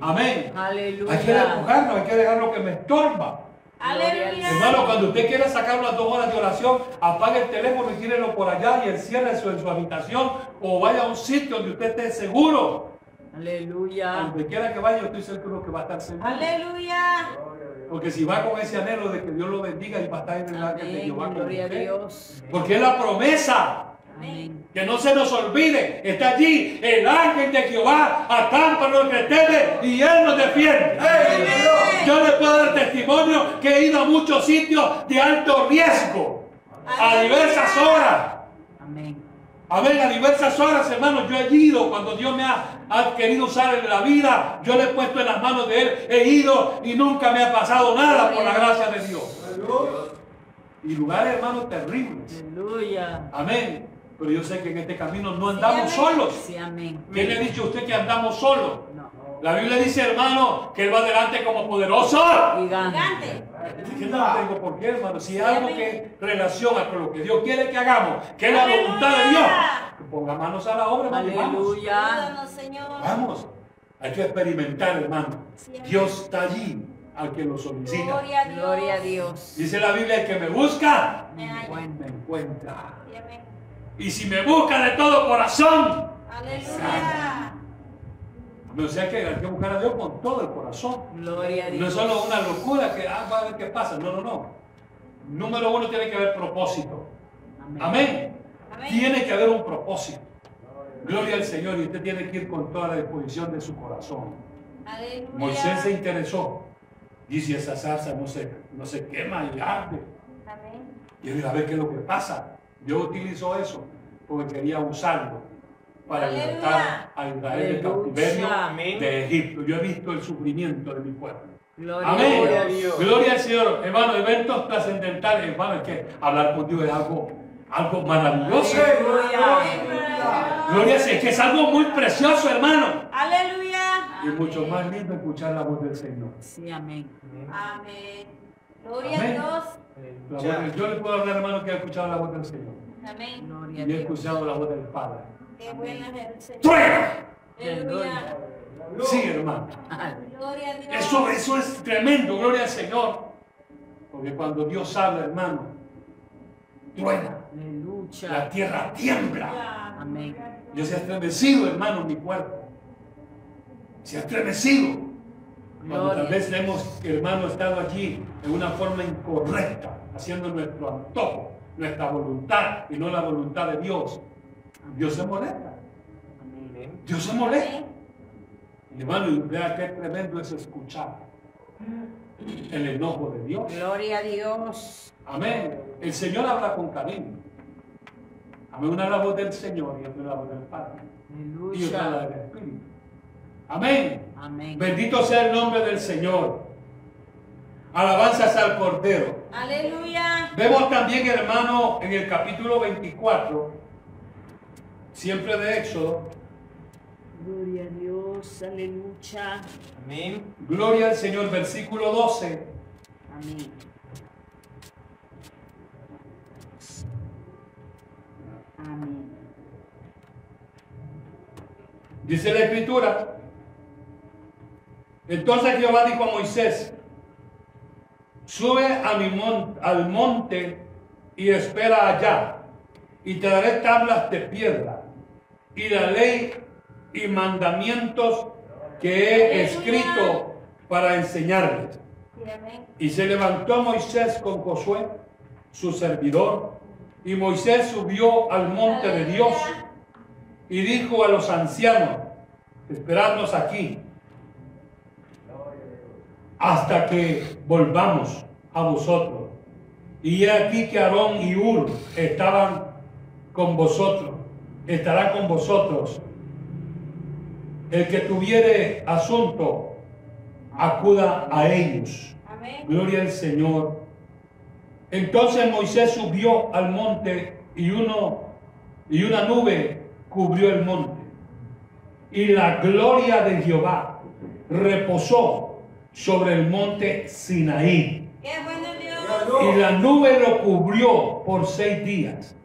Amén. Hay que Aleluya. despojarnos, hay que dejar lo que me estorba. Aleluya. Hermano, cuando usted quiera sacar unas dos horas de oración, apague el teléfono y tírelo por allá y encierre eso en su habitación o vaya a un sitio donde usted esté seguro. Aleluya. Donde quiera que vaya, yo estoy seguro que va a estar seguro. Aleluya. Porque si va con ese anhelo de que Dios lo bendiga y va a estar en el ángel de. Jehová con Gloria a. Dios. Porque es la promesa. Amén. Que no se nos olvide. Está allí el ángel de Jehová. Acampa los que teme y él nos defiende. Yo le puedo dar testimonio que he ido a muchos sitios de alto riesgo. A diversas horas. Amén. Amén, a diversas horas, hermanos, yo he ido cuando Dios me ha, ha querido usar en la vida, yo le he puesto en las manos de Él, he ido y nunca me ha pasado nada por la gracia de Dios. Y lugares, hermanos, terribles. Aleluya. Amén. Pero yo sé que en este camino no andamos amén. solos. Sí, amén. ¿Quién le ha dicho a usted que andamos solos? No. La Biblia dice, hermano, que Él va adelante como poderoso. Gigante. ¿Qué no tengo por qué, hermano? Si hay algo que relaciona con lo que Dios quiere que hagamos, que es la voluntad de Dios, que ponga manos a la obra, hermano, vamos. Aleluya. Señor. Vamos. Hay que experimentar, hermano. Dios está allí al que lo solicita. Gloria a Dios. Gloria a Dios. Dice la Biblia, el que me busca, me encuentra. Y si me busca de todo corazón, Aleluya. O sea que hay que buscar a Dios con todo el corazón. Gloria a Dios. No es solo una locura que, ah, va a ver qué pasa. No, no, no. Número uno tiene que haber propósito. Amén. Amén. Amén. Tiene que haber un propósito. Gloria al Señor y usted tiene que ir con toda la disposición de su corazón. Aleluya. Moisés se interesó. Dice, esa zarza no se, no se quema y arde. Amén. Y él a ver qué es lo que pasa. Dios utilizó eso porque quería usarlo para Aleluya. libertar a Israel del cautiverio de Egipto. Yo he visto el sufrimiento de mi pueblo. Gloria Amén. a Dios. Gloria al Señor. Hermano, eventos trascendentales, hermano, es que hablar con Dios es algo, algo maravilloso. Aleluya. Gloria al Señor, es que es algo muy precioso, hermano. Aleluya. Y mucho más lindo escuchar la voz del Señor. Sí, amén. Amén. Gloria Amén. a Dios. La voz del- yo le puedo hablar, hermano, que he escuchado la voz del Señor. Amén. Gloria a Y he escuchado la voz del Padre. Qué buena es el Señor. ¡Truena! Aleluya. Sí, hermano. Gloria a Dios. Eso, eso es tremendo, gloria al Señor. Porque cuando Dios habla, hermano, truena, la tierra tiembla. Amén. Yo se ha estremecido, hermano, mi cuerpo. Se ha estremecido. Cuando tal vez hemos, hermano, estado allí en una forma incorrecta, haciendo nuestro antojo, nuestra voluntad y no la voluntad de Dios. Dios se molesta. Dios se molesta. Hermano, y vea qué tremendo es escuchar el enojo de Dios. Gloria a Dios. Amén. El Señor habla con cariño. Amén. Una es la voz del Señor y otra es la voz del Padre. Y otra la del Espíritu. Amén. Amén. Bendito sea el nombre del Señor. Alabanzas al Cordero. Aleluya. Vemos también, hermano, en el capítulo 24, siempre de Éxodo, Gloria a Dios. Aleluya. Amén. gloria al Señor, versículo 12. Amén. Amén. Dice la escritura. Entonces Jehová dijo a Moisés, sube a mi al monte y espera allá, y te daré tablas de piedra, y la ley y mandamientos que he escrito para enseñarles. Y se levantó Moisés con Josué, su servidor, y Moisés subió al monte de Dios y dijo a los ancianos, esperadnos aquí hasta que volvamos a vosotros. Y he aquí que Aarón y Ur estaban con vosotros, estará con vosotros. El que tuviere asunto, acuda a ellos. Amén. Gloria al Señor. Entonces Moisés subió al monte y uno y una nube cubrió el monte. Y la gloria de Jehová reposó sobre el monte Sinaí. Y la nube lo cubrió por seis días.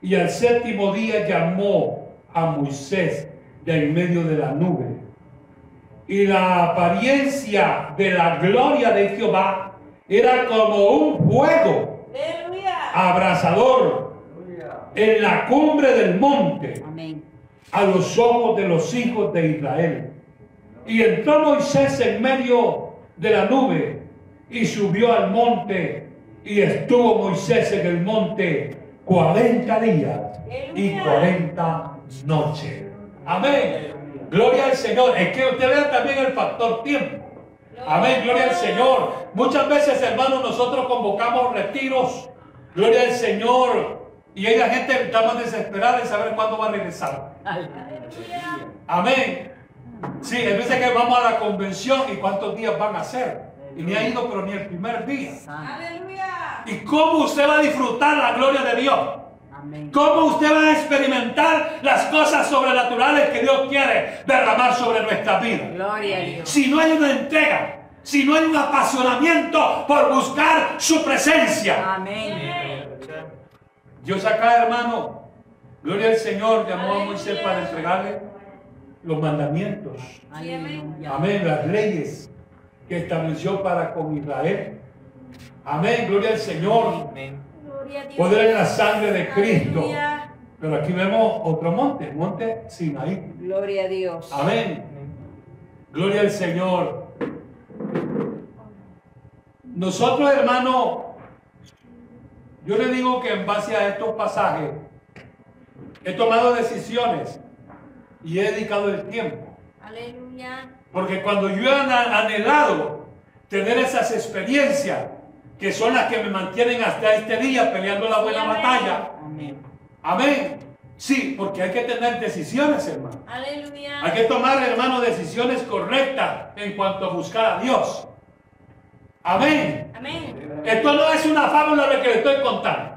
Y al séptimo día llamó a Moisés de en medio de la nube. Y la apariencia de la gloria de Jehová era como un fuego abrasador en la cumbre del monte a los ojos de los hijos de Israel. Y entró Moisés en medio de la nube y subió al monte y estuvo Moisés en el monte 40 días y 40 noches. Amén. Gloria al Señor. Es que usted vea también el factor tiempo. Amén, gloria al Señor. Muchas veces, hermanos, nosotros convocamos retiros. Gloria al Señor. Y hay la gente está más desesperada de saber cuándo va a regresar. Amén. Sí, hay veces que vamos a la convención y cuántos días van a ser. Y ni ha ido, pero ni el primer día. Aleluya. ¿Y cómo usted va a disfrutar la gloria de Dios? Amén. ¿Cómo usted va a experimentar las cosas sobrenaturales que Dios quiere derramar sobre nuestra vida? Gloria a Dios. Si no hay una entrega, si no hay un apasionamiento por buscar su presencia. Amén. Dios acá, hermano, gloria al Señor, llamó a Moisés para entregarle los mandamientos. Amén, las leyes que estableció para con Israel. Amén, gloria al Señor. Amén. Poder en la sangre de Cristo. Pero aquí vemos otro monte, el monte Sinaí. Gloria a Dios. Amén. Gloria al Señor. Nosotros, hermano, yo le digo que en base a estos pasajes he tomado decisiones y he dedicado el tiempo. Aleluya. Porque cuando yo he anhelado tener esas experiencias que son las que me mantienen hasta este día peleando la buena amén. batalla. Amén. Amén. Sí, porque hay que tener decisiones, hermano. Aleluya. Hay que tomar, hermano, decisiones correctas en cuanto a buscar a Dios. Amén. Amén. Esto no es una fábula de que le estoy contando.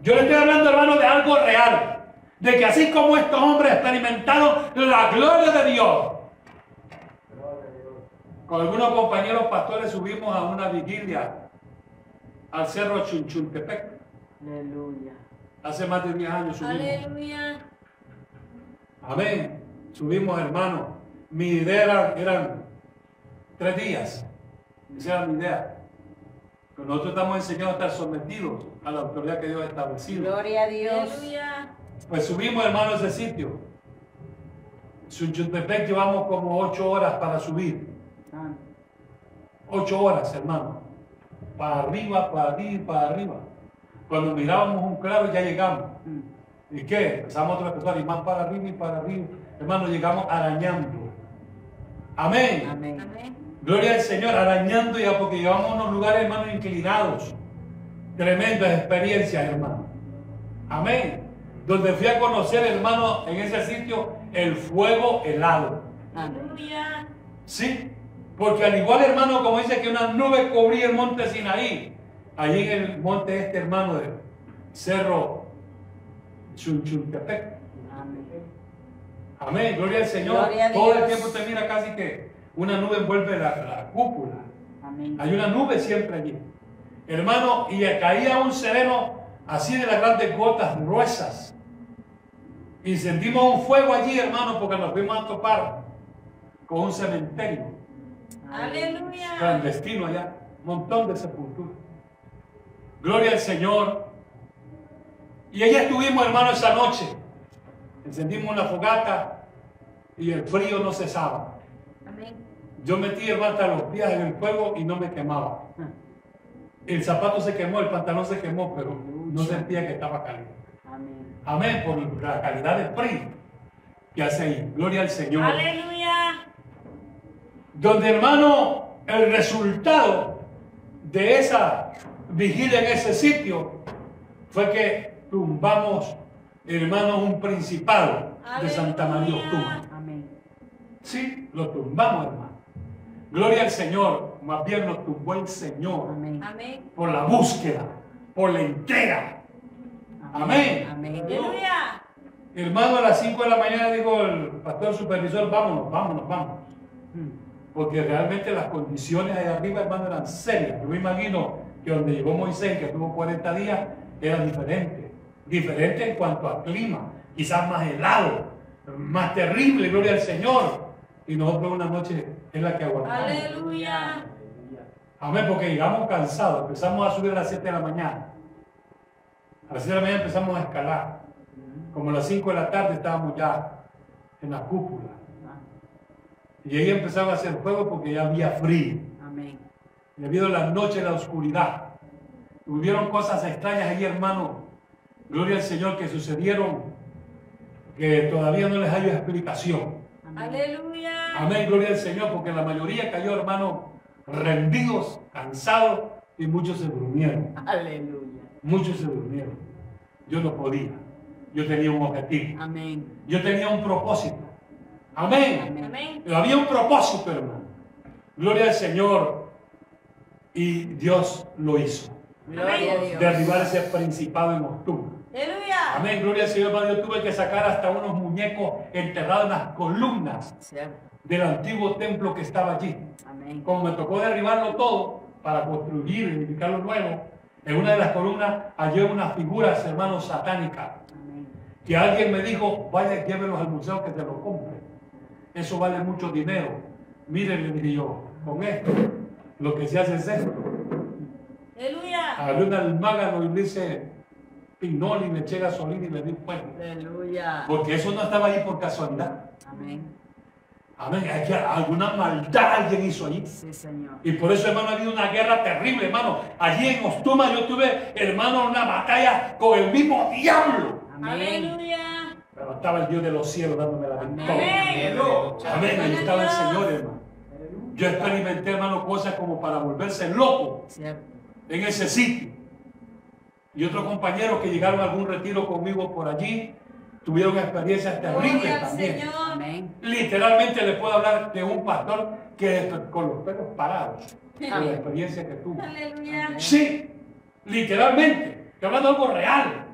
Yo le estoy hablando, hermano, de algo real. De que así como estos hombres experimentaron la gloria de Dios. Con algunos compañeros pastores subimos a una vigilia al cerro Chunchuntepec. Aleluya. Hace más de 10 años subimos. Aleluya. Amén. Subimos, hermano. Mi idea era- eran tres días. Esa era mi idea. Pero nosotros estamos enseñados a estar sometidos a la autoridad que Dios ha establecido. Gloria a Dios. Aleluya. Pues subimos, hermano, ese sitio. Sunchutepec llevamos como ocho horas para subir. Ocho horas, hermano. Para arriba, para arriba para arriba. Cuando mirábamos un claro ya llegamos. ¿Y qué? Empezamos otra persona y más para arriba y para arriba. Hermano, llegamos arañando. Amén. Amén. Amén. Gloria al Señor, arañando ya porque llevamos a unos lugares, hermano, inclinados. Tremendas experiencias, hermano. Amén. Donde fui a conocer, hermano, en ese sitio, el fuego helado. Aleluya. Sí, porque al igual, hermano, como dice que una nube cubría el monte Sinaí, allí en el monte este, hermano, del cerro Chunchuntepec. Amén. Amén, gloria al Señor. Gloria a Todo el tiempo te mira casi que una nube envuelve la, la cúpula. Amén. Hay una nube siempre allí. Hermano, y caía un sereno así de las grandes gotas gruesas. Y sentimos un fuego allí, hermano, porque nos fuimos a topar con un cementerio Aleluya. clandestino allá. Un montón de sepulturas. Gloria al Señor. Y allí estuvimos, hermano, esa noche. Encendimos una fogata y el frío no cesaba. Amén. Yo metí, hermano, hasta los pies en el fuego y no me quemaba. El zapato se quemó, el pantalón se quemó, pero no sentía que estaba caliente. Amén. Por la calidad del frío que hace ahí. Gloria al Señor. Aleluya. Donde, hermano, el resultado de esa vigilia en ese sitio fue que tumbamos, hermanos, un principado de Santa María. Ostuma. Amén. Sí, lo tumbamos, hermano. Gloria al Señor. Más bien lo tumbó el Señor Amén. Amén. por la búsqueda, por la entrega. Amén. Amén. Aleluya. Hermano, a las 5 de la mañana dijo el pastor supervisor, vámonos, vámonos, vámonos. Mm. Porque realmente las condiciones ahí arriba, hermano, eran serias. Yo me imagino que donde llegó Moisés, que tuvo 40 días, era diferente. Diferente en cuanto al clima. Quizás más helado, más terrible, gloria al Señor. Y nosotros una noche es la que aguantamos. Aleluya. Amén, porque llegamos cansados. Empezamos a subir a las 7 de la mañana. A las 7 de la mañana empezamos a escalar. Como a las 5 de la tarde estábamos ya en la cúpula. Y ahí empezaba a hacer fuego porque ya había frío. Amén. Debido a la noche y la oscuridad. Hubieron cosas extrañas ahí, hermano. Gloria al Señor que sucedieron que todavía no les hay explicación. Aleluya. Amén, gloria al Señor, porque la mayoría cayó, hermano, rendidos, cansados y muchos se durmieron. Aleluya. Muchos se durmieron. Yo no podía. Yo tenía un objetivo. Amén. Yo tenía un propósito. Amén. Amén. Amén. Pero había un propósito, hermano. Gloria al Señor. Y Dios lo hizo. Gloria a Dios. Derribar ese principado en octubre. Aleluya. Amén. Gloria al Señor, hermano. Yo tuve que sacar hasta unos muñecos enterrados en las columnas Cierto. del antiguo templo que estaba allí. Amén. Como me tocó derribarlo todo para construir y edificarlo nuevo, en una de las columnas hallé unas figuras, hermanos, satánicas. Que alguien me dijo, vaya, llévelos al museo que te lo compre. Eso vale mucho dinero. Miren, le dije yo, con esto, lo que se hace es esto. Aleluya. Agarré un almágano y le hice pinol y le eché gasolina y le di fuego. Aleluya. Porque eso no estaba ahí por casualidad. Amén. Amén. Hay que, alguna maldad alguien hizo allí. Sí, Señor. Y por eso, hermano, ha habido una guerra terrible, hermano. Allí en Ostuma yo tuve, hermano, una batalla con el mismo diablo. Amén. Aleluya. Pero estaba el Dios de los cielos dándome la victoria. Amén. Amén. Ahí estaba el Señor, hermano. Yo experimenté, hermano, cosas como para volverse loco Cierto. en ese sitio. Y otros compañeros que llegaron a algún retiro conmigo por allí tuvieron experiencias terribles también. Señor. Literalmente le puedo hablar de un pastor que con los pelos parados, de la experiencia que tuvo. Aleluya. Sí, literalmente. Estoy hablando de algo real.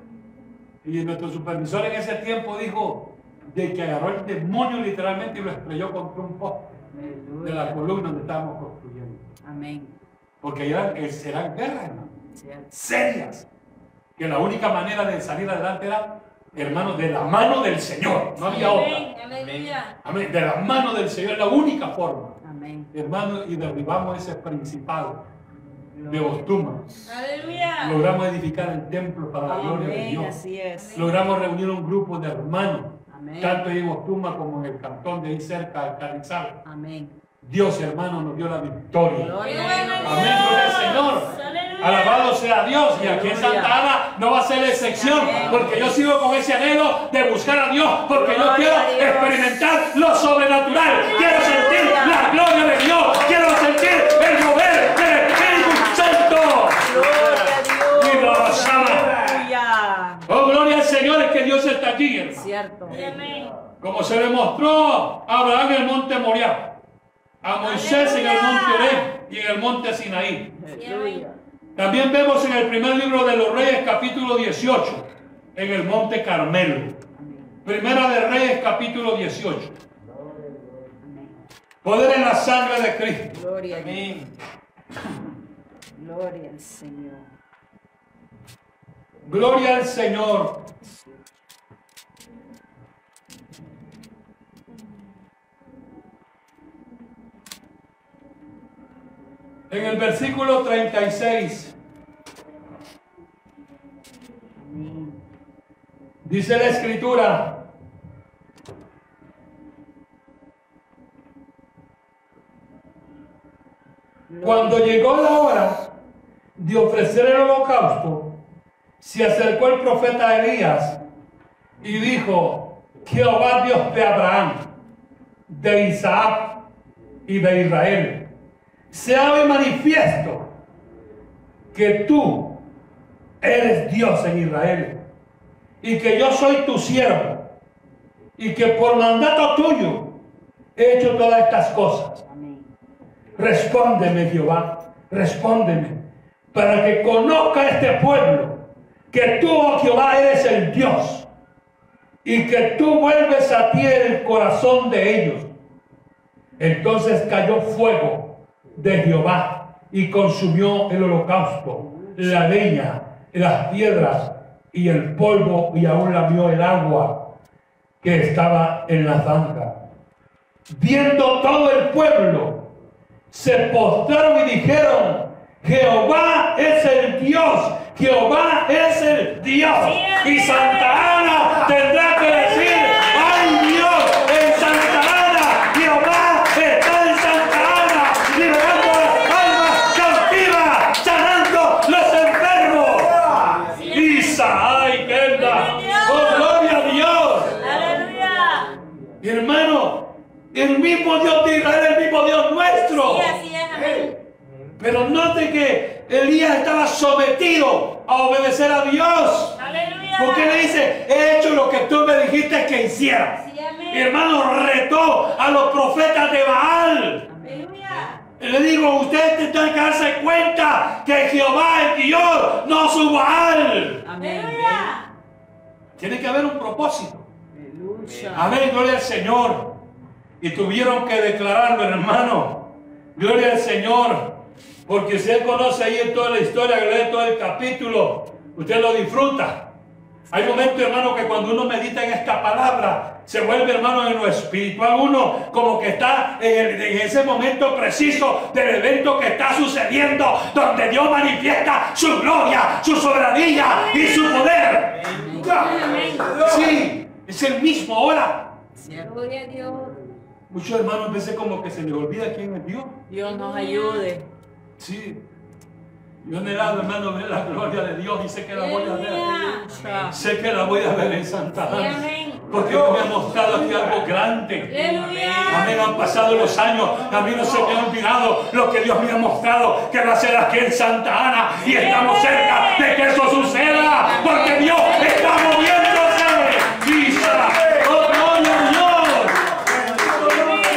Y nuestro supervisor en ese tiempo dijo de que agarró el demonio literalmente y lo estrelló contra un poste de la columna donde estábamos construyendo. Amén. Porque eran, eh, serán guerras, hermano, serias. Que la única manera de salir adelante era, hermano, de la mano del Señor. No había otra. Amén. Amén. De la mano del Señor es la única forma. Amén. Hermano, y derribamos ese principado de Ostuma. Aleluya. Logramos edificar el templo para la gloria de Amén. Dios. Así es. Logramos reunir un grupo de hermanos, Amén. tanto en Ostuma como en el cantón de ahí cerca, de Carrizal. Amén. Dios, hermano, nos dio la victoria. Gloria Gloria a a Dios. Amén, gloria al Señor. Aleluya. Sea Dios. Y aquí en Santa Ana no va a ser la excepción, porque yo sigo con ese anhelo de buscar a Dios, porque yo quiero a experimentar lo sobrenatural. Quiero sentir la gloria de Dios. Quiero sentir el mover del Espíritu Santo. A. Oh, gloria al Señor, es que Dios está aquí, hermano. Cierto. Como se le mostró a Abraham en el monte Moriah, a Moisés en el monte Oreb y en el monte Sinaí. También vemos en el primer libro de los Reyes, capítulo 18, en el monte Carmelo. Primera de Reyes, capítulo 18. Amén. Poder en la sangre de Cristo. Gloria a Dios. Gloria al Señor. Gloria al Señor. En el versículo 36 Amén. dice la escritura, Cuando llegó la hora de ofrecer el holocausto, se acercó el profeta Elías y dijo, Jehová Dios de Abraham, de Isaac y de Israel, sea hoy manifiesto que tú eres Dios en Israel y que yo soy tu siervo y que por mandato tuyo he hecho todas estas cosas. Respóndeme, Jehová, respóndeme, para que conozca este pueblo que tú, oh Jehová, eres el Dios y que tú vuelves a ti el corazón de ellos. Entonces cayó fuego de Jehová y consumió el holocausto, la leña, las piedras y el polvo y aún lamió el agua que estaba en la zanja. Viendo todo el pueblo, se postraron y dijeron, Jehová es el Dios, Jehová es el Dios. Y Santa Ana tendrá que decir, ay Dios, en Santa Ana, Jehová está en Santa Ana, liberando las almas cautivas, sanando los enfermos. Isa, ay, Kelda, oh gloria a Dios. Aleluya. Mi hermano, el mismo Dios de Israel, el mismo Dios nuestro. Sí, así es. Amén. Pero note que Elías estaba sometido a obedecer a Dios. Aleluya. Porque le dice, he hecho lo que tú me dijiste que hiciera. Sí. Mi hermano retó a los profetas de Baal. Aleluya. Le digo, ustedes tienen que darse cuenta que Jehová es Dios, no su Baal. Aleluya. Tiene que haber un propósito. Aleluya. Amén, gloria al Señor. Y tuvieron que declararlo, hermano. Gloria al Señor. Porque usted conoce ahí en toda la historia, lee todo el capítulo, usted lo disfruta. Hay momentos, hermano, que cuando uno medita en esta palabra, se vuelve, hermano, en lo espiritual, uno como que está en, el- en ese momento preciso del evento que está sucediendo, donde Dios manifiesta su gloria, su soberanía y su poder. Sí, es el mismo ahora. Gloria a Dios. Muchos hermanos a veces como que se les olvida quién es Dios. Dios nos ayude. Sí. Yo he anhelado, hermano, ver la gloria de Dios y sé que la voy a ver. Sé que la voy a ver en Santa Ana. Porque Dios me ha mostrado aquí algo grande. Aleluya. Amén, han pasado los años, a mí no se me ha olvidado lo que Dios me ha mostrado que va a ser aquí en Santa Ana y estamos cerca de que eso suceda, porque Dios está moviéndose. Isa, oh a Dios.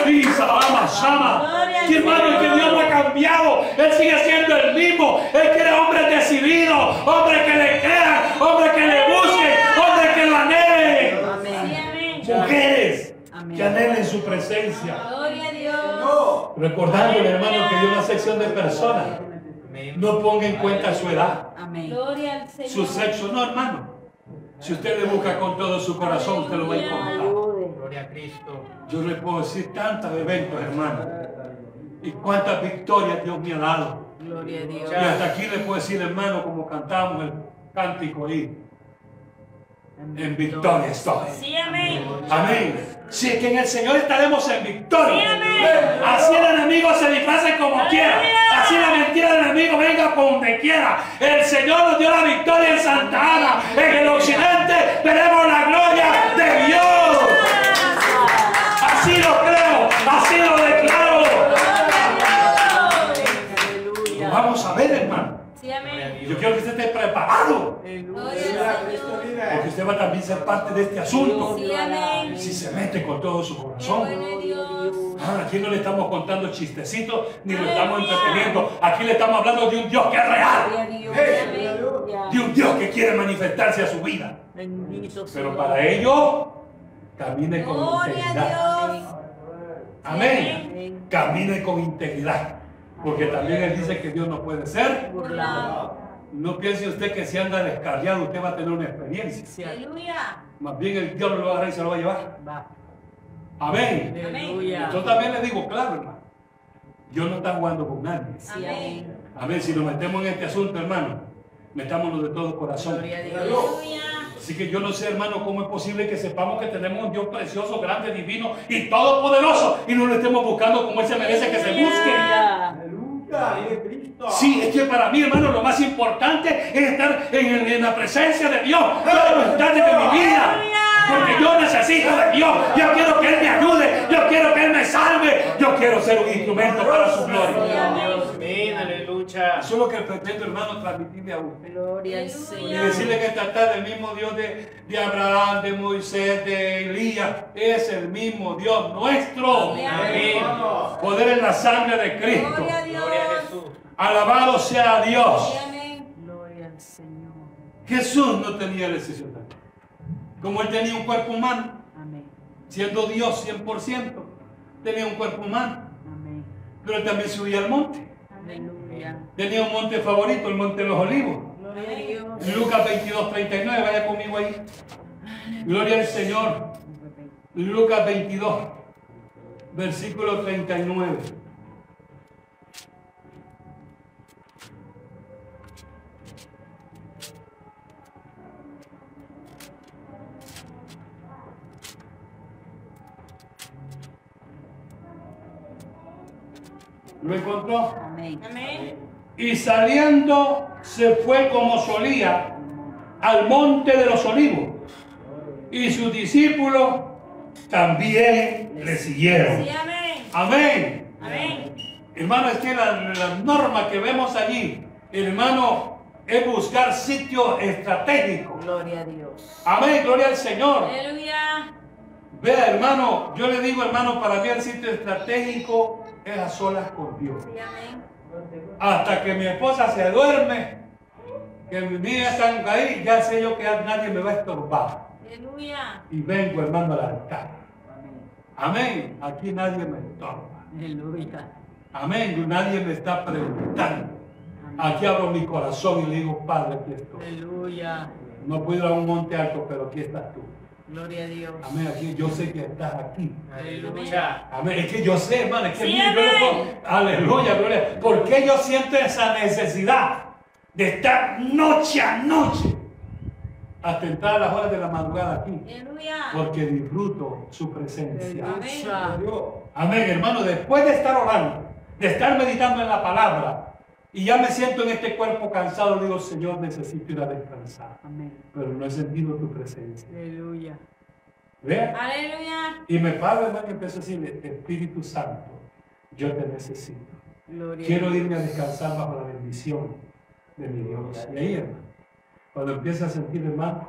Isa, ama, ama. Hermano, que Dios no ha cambiado, Él sigue siendo el mismo. Él quiere hombres decididos, hombres que le crean, hombres que le busquen, hombres que lo anhelen. Amén. Mujeres Amén. que anhelen su presencia. Gloria a Dios. Recordándole, hermano, que hay una sección de personas. No ponga en cuenta su edad, Amén. Gloria al Señor. su sexo. No, hermano. Si usted le busca con todo su corazón, usted lo va a encontrar. Gloria a Cristo. Yo le puedo decir tantos eventos, hermano. Y cuántas victorias Dios me ha dado. Gloria a Dios. Y hasta aquí le puedo decir, hermano, como cantamos el cántico ahí. En victoria estoy. Sí, amén. Amén. Sí, que en el Señor estaremos en victoria. Sí, amén. Así el enemigo se disfrace como quiera. Así la mentira del enemigo venga por donde quiera. El Señor nos dio la victoria en Santa Ana. En el occidente veremos la gloria de Dios. Así lo creo. Así lo declaro. Aleluya. Lo vamos a ver, hermano. Sí, amén. Yo quiero que usted esté preparado. Porque usted va a también ser parte de este asunto. Si se mete con todo su corazón. Ah, aquí no le estamos contando chistecitos ni lo estamos entreteniendo. Aquí le estamos hablando de un Dios que es real. De un Dios que quiere manifestarse a su vida. Pero para ello, camine con integridad. Amén. Amén. Camine con integridad. Porque también Él dice que Dios no puede ser. Burlado. No piense usted que si anda descarriado usted va a tener una experiencia. Aleluya. Más bien el Dios lo va a agarrar y se lo va a llevar. Va. Amén. Aleluya. Yo también le digo, claro, hermano. Dios no está jugando con nadie. Sí, Amén. amén. Amén. Si nos metemos en este asunto, hermano, metámonos de todo corazón. Gloria a Dios. Aleluya. Así que yo no sé, hermano, cómo es posible que sepamos que tenemos un Dios precioso, grande, divino y todopoderoso y no lo estemos buscando como Él se merece que se busque. Aleluya. Sí, es que para mí, hermano, lo más importante es estar en, la presencia de Dios todos los instantes de mi vida. Porque yo necesito de Dios. Yo quiero que Él me ayude. Yo quiero que Él me salve. Yo quiero ser un instrumento para su gloria. Aleluya. Eso es lo que pretendo, hermano, transmitirle a usted. Gloria al Y Señor. decirle que esta tarde el mismo Dios de, de Abraham, de Moisés, de Elías, es el mismo Dios nuestro. Amén. Poder en la sangre de Cristo. Gloria a Gloria a Dios. Jesús. Alabado sea Dios. Gloria al Señor. Jesús no tenía decisión. Como él tenía un cuerpo humano, Amén. siendo Dios 100%, tenía un cuerpo humano, Amén. pero él también subía al monte. Aleluya. Tenía un monte favorito, el monte de los olivos. Gloria a Dios. Lucas 22, 39, vaya conmigo ahí. Gloria al Señor. Lucas 22, versículo 39. ¿Lo encontró? Amén. Amén. Y saliendo se fue como solía al monte de los olivos. Y sus discípulos también le siguieron. Sí, amén. Amén. Amén. Hermano, es que la, la norma que vemos allí, hermano, es buscar sitios estratégicos. Gloria a Dios. Amén, gloria al Señor. Aleluya. Vea, hermano, yo le digo, hermano, para mí el sitio estratégico es a solas con Dios. Hasta que mi esposa se duerme, que mis niñas están ahí, ya sé yo que nadie me va a estorbar. Aleluya. Y vengo, hermano, al altar. Amén. Amén. Aquí nadie me estorba. Aleluya. Amén. Nadie me está preguntando. Aquí abro mi corazón y le digo, Padre, aquí estoy. Aleluya. No puedo ir a un monte alto, pero aquí estás tú. Gloria a Dios. Amén. Aquí yo sé que estás aquí. Aleluya. Amén. Es que yo sé, hermano, es que Sí, mire, yo le amén. puedo- aleluya, gloria. ¿Por qué yo siento esa necesidad de estar noche a noche hasta entrar a las horas de la madrugada aquí, Aleluya. porque disfruto su presencia. Aleluya. Dios. Amén, hermano, después de estar orando, de estar meditando en la palabra, y ya me siento en este cuerpo cansado, digo, Señor, necesito ir a descansar, Amén. pero no he sentido tu presencia. Aleluya. Vea, Aleluya. y me paro, hermano, y empiezo a decirle, Espíritu Santo, yo te necesito. Gloria. Quiero irme a descansar bajo la bendición de mi Dios. Y ahí, hermano, cuando empieza a sentir, hermano,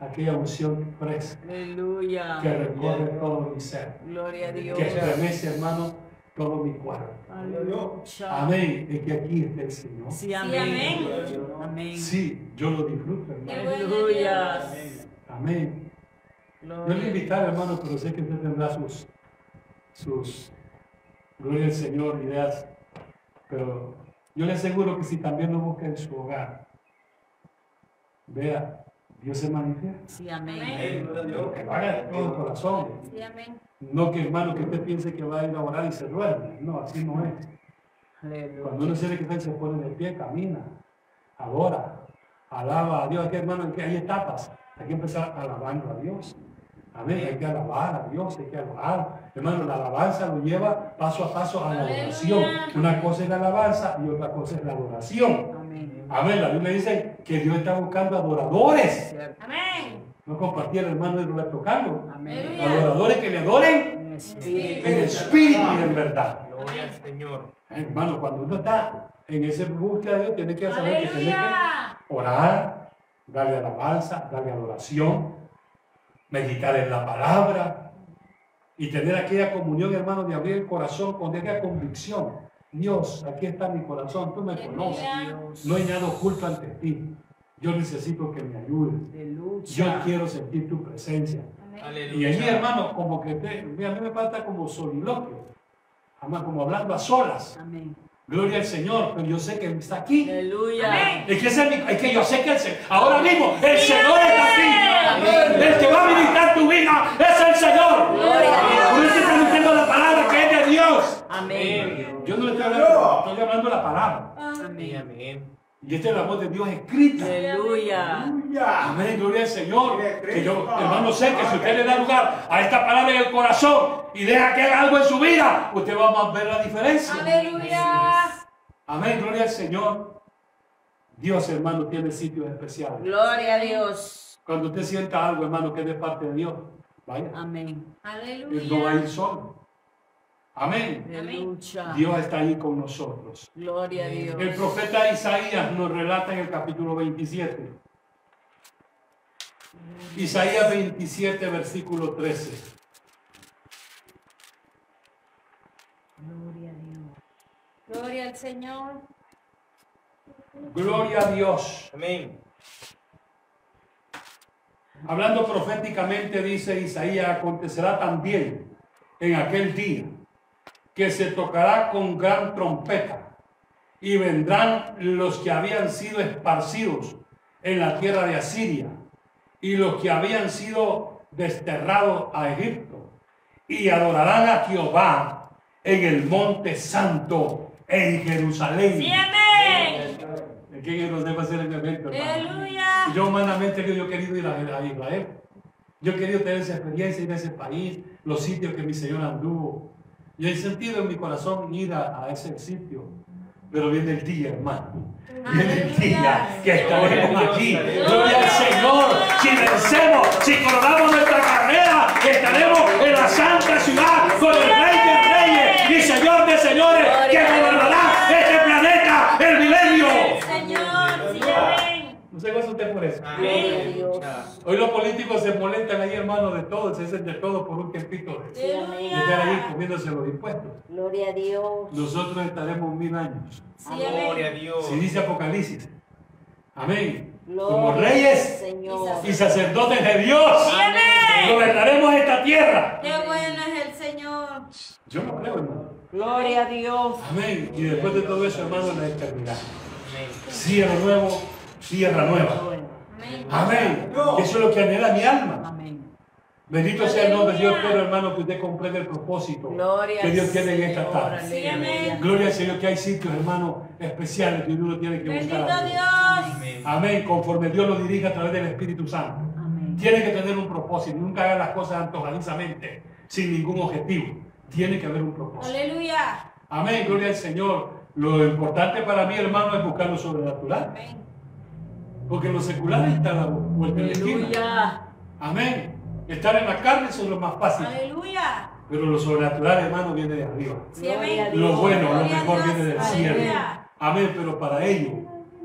aquella unción fresca Aleluya. que recorre todo mi ser, Gloria a Dios. que estremece, hermano, todo mi cuerpo. Aleluya. Amén. Es que aquí está el Señor. Sí, Sí, amén. amén. Amén. Sí, yo lo disfruto, hermano. Aleluya. Amén. Yo le Gloria. invitar, hermano, pero sé que usted tendrá sus, sus, gloria al Señor, ideas. Pero yo le aseguro que si también lo busca en su hogar, vea, Dios se manifiesta. Sí, amén. Amén. Que lo haga de todo el corazón. Sí, amén. No que, hermano, que usted piense que va a ir a orar y se duerme. No, así no es. Cuando uno siente que se pone de pie, camina, adora, alaba a Dios. Aquí, hermano, aquí hay etapas. Hay que empezar alabando a Dios. Amén. Hay que alabar a Dios, hay que adorar. Hermano, la alabanza lo lleva paso a paso a la adoración. Una cosa es la alabanza y otra cosa es la adoración. Amén. La Biblia dice que Dios está buscando adoradores. Amén. No compartir, hermano, y Roberto Carlos. Amén. Aleluya. Adoradores que le adoren En espíritu. en espíritu y en verdad. Gloria al Señor. Hermano, cuando uno está en ese búsqueda de Dios, tiene que saber que tiene que Aleluya. orar, darle alabanza, darle adoración, meditar en la palabra y tener aquella comunión, hermano, de abrir el corazón con aquella convicción. Dios, aquí está mi corazón, tú me conoces. No hay nada oculto ante ti. Yo necesito que me ayudes. Aleluya. Yo quiero sentir tu presencia. Amén. Y allí, Aleluya. hermano, como que te, mira, a mí me falta como soliloquio, Además, como hablando a solas. Amén. Gloria al Señor, pero yo sé que Él está aquí. Aleluya. Amén. Es que, ese es, mi- es que yo sé que el Señor, ahora mismo, el Señor está aquí. El que va a militar tu vida es el Señor. Gloria a Dios. Por eso está diciendo la palabra que es de Dios. Amén. Yo no le estoy hablando, estoy hablando la palabra. Amén. Amén. Y esta es la voz de Dios escrita. Aleluya. Aleluya. Amén, gloria al Señor. Que yo, hermano, sé que si usted le da lugar a esta palabra en el corazón y deja que haga algo en su vida, usted va a ver la diferencia. Aleluya. Amén, gloria al Señor. Dios, hermano, tiene sitios especiales. Gloria a Dios. Cuando usted sienta algo, hermano, que es de parte de Dios, vaya. Amén. Él no va a ir Aleluya. solo. Amén. Aleluya. Dios está ahí con nosotros. Gloria a Dios. El profeta Isaías nos relata en el capítulo 27. Isaías 27, versículo 13. Gloria a Dios. Gloria al Señor. Gloria a Dios. Amén. Hablando proféticamente, dice Isaías, acontecerá también en aquel día que se tocará con gran trompeta y vendrán los que habían sido esparcidos en la tierra de Asiria y los que habían sido desterrados a Egipto y adorarán a Jehová en el monte santo en Jerusalén. Sí, amén. Es que no debe hacer el evento, hermano. Aleluya. Yo humanamente yo, yo he querido ir a, a Israel. Yo he querido tener esa experiencia, ir a ese país, los sitios que mi Señor anduvo. Y he sentido en mi corazón ir a, a ese sitio. Pero viene el día, hermano. Viene el día que estaremos aquí. Gloria al Señor. Si vencemos, si coronamos nuestra carrera, estaremos en la santa ciudad con el Rey de Reyes y Señor de Señores que gobernará este planeta, el milenio. Señor. Sí, amén. No se goza usted por eso. Amén. Hoy los políticos se molestan ahí, hermano, de todo, se hacen de todo por un tiempito de, de estar ahí comiéndose los impuestos. Gloria a Dios. Nosotros estaremos mil años. Sí, Gloria a. Dios. Si dice Apocalipsis. Amén. Gloria Como reyes Señor. y sacerdotes de Dios. Sí, amén. Gobernaremos esta tierra. Qué bueno es el Señor. Yo lo creo, hermano. Gloria a Dios. Amén. Y después de todo eso, hermano, la eternidad. Amén. Cielo nuevo, tierra nueva. Amén. Eso es lo que anhela mi alma. Amén. Bendito sea el nombre de Dios, pero hermano, que usted comprenda el propósito Gloria que Dios tiene en esta tarde. Sí. Gloria al Señor que hay sitios, hermano, especiales que uno tiene que Bendito buscar. Dios. Amén. Amén, conforme Dios lo dirige a través del Espíritu Santo. Amén. Tiene que tener un propósito, nunca haga las cosas antojadizamente, sin ningún objetivo. Tiene que haber un propósito. Aleluya. Amén, gloria al Señor. Lo importante para mí, hermano, es buscar lo sobrenatural. Amén. Porque lo secular está la vuelta de la esquina. Aleluya. Amén. Estar en la carne eso es lo más fácil. Aleluya. Pero lo sobrenatural, hermano, viene de arriba. Sí. Lo bueno, lo mejor viene del Aleluya. cielo. Amén, pero para ello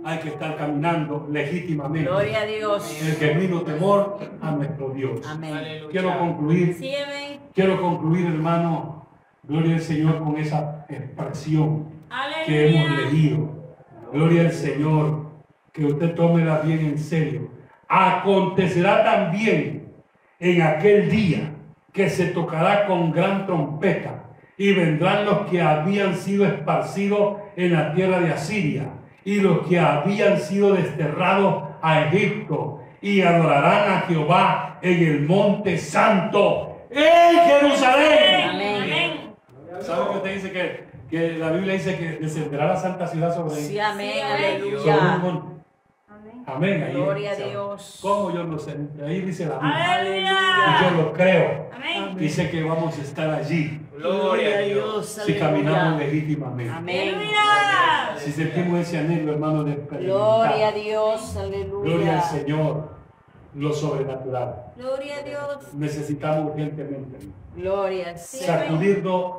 hay que estar caminando legítimamente. Gloria a Dios. El que vino temor a nuestro Dios. Amén. Aleluya. Quiero concluir, Sí, amén. quiero concluir, hermano, gloria al Señor con esa expresión que hemos Aleluya. leído. Gloria al Señor, que usted tómela bien en serio. Acontecerá también en aquel día que se tocará con gran trompeta y vendrán los que habían sido esparcidos en la tierra de Asiria y los que habían sido desterrados a Egipto y adorarán a Jehová en el monte santo en Jerusalén. Amén. Amén. ¿Sabe que usted dice que, que la Biblia dice que descenderá la santa ciudad sobre Sí, amén. Sí, sobre un? Amén. Amén. Ahí, Gloria a Dios. ¿Cómo yo lo sé? Ahí dice la Biblia. Y Aleluya. yo lo creo. Amén. Dice que vamos a estar allí Gloria a Dios. si caminamos Aleluya. legítimamente. Amén. Aleluya. Si sentimos ese anhelo, hermano, de Gloria a. Dios. Aleluya. Gloria al Señor, lo sobrenatural. Gloria a Dios. Necesitamos urgentemente Gloria al. Señor. sacudirnos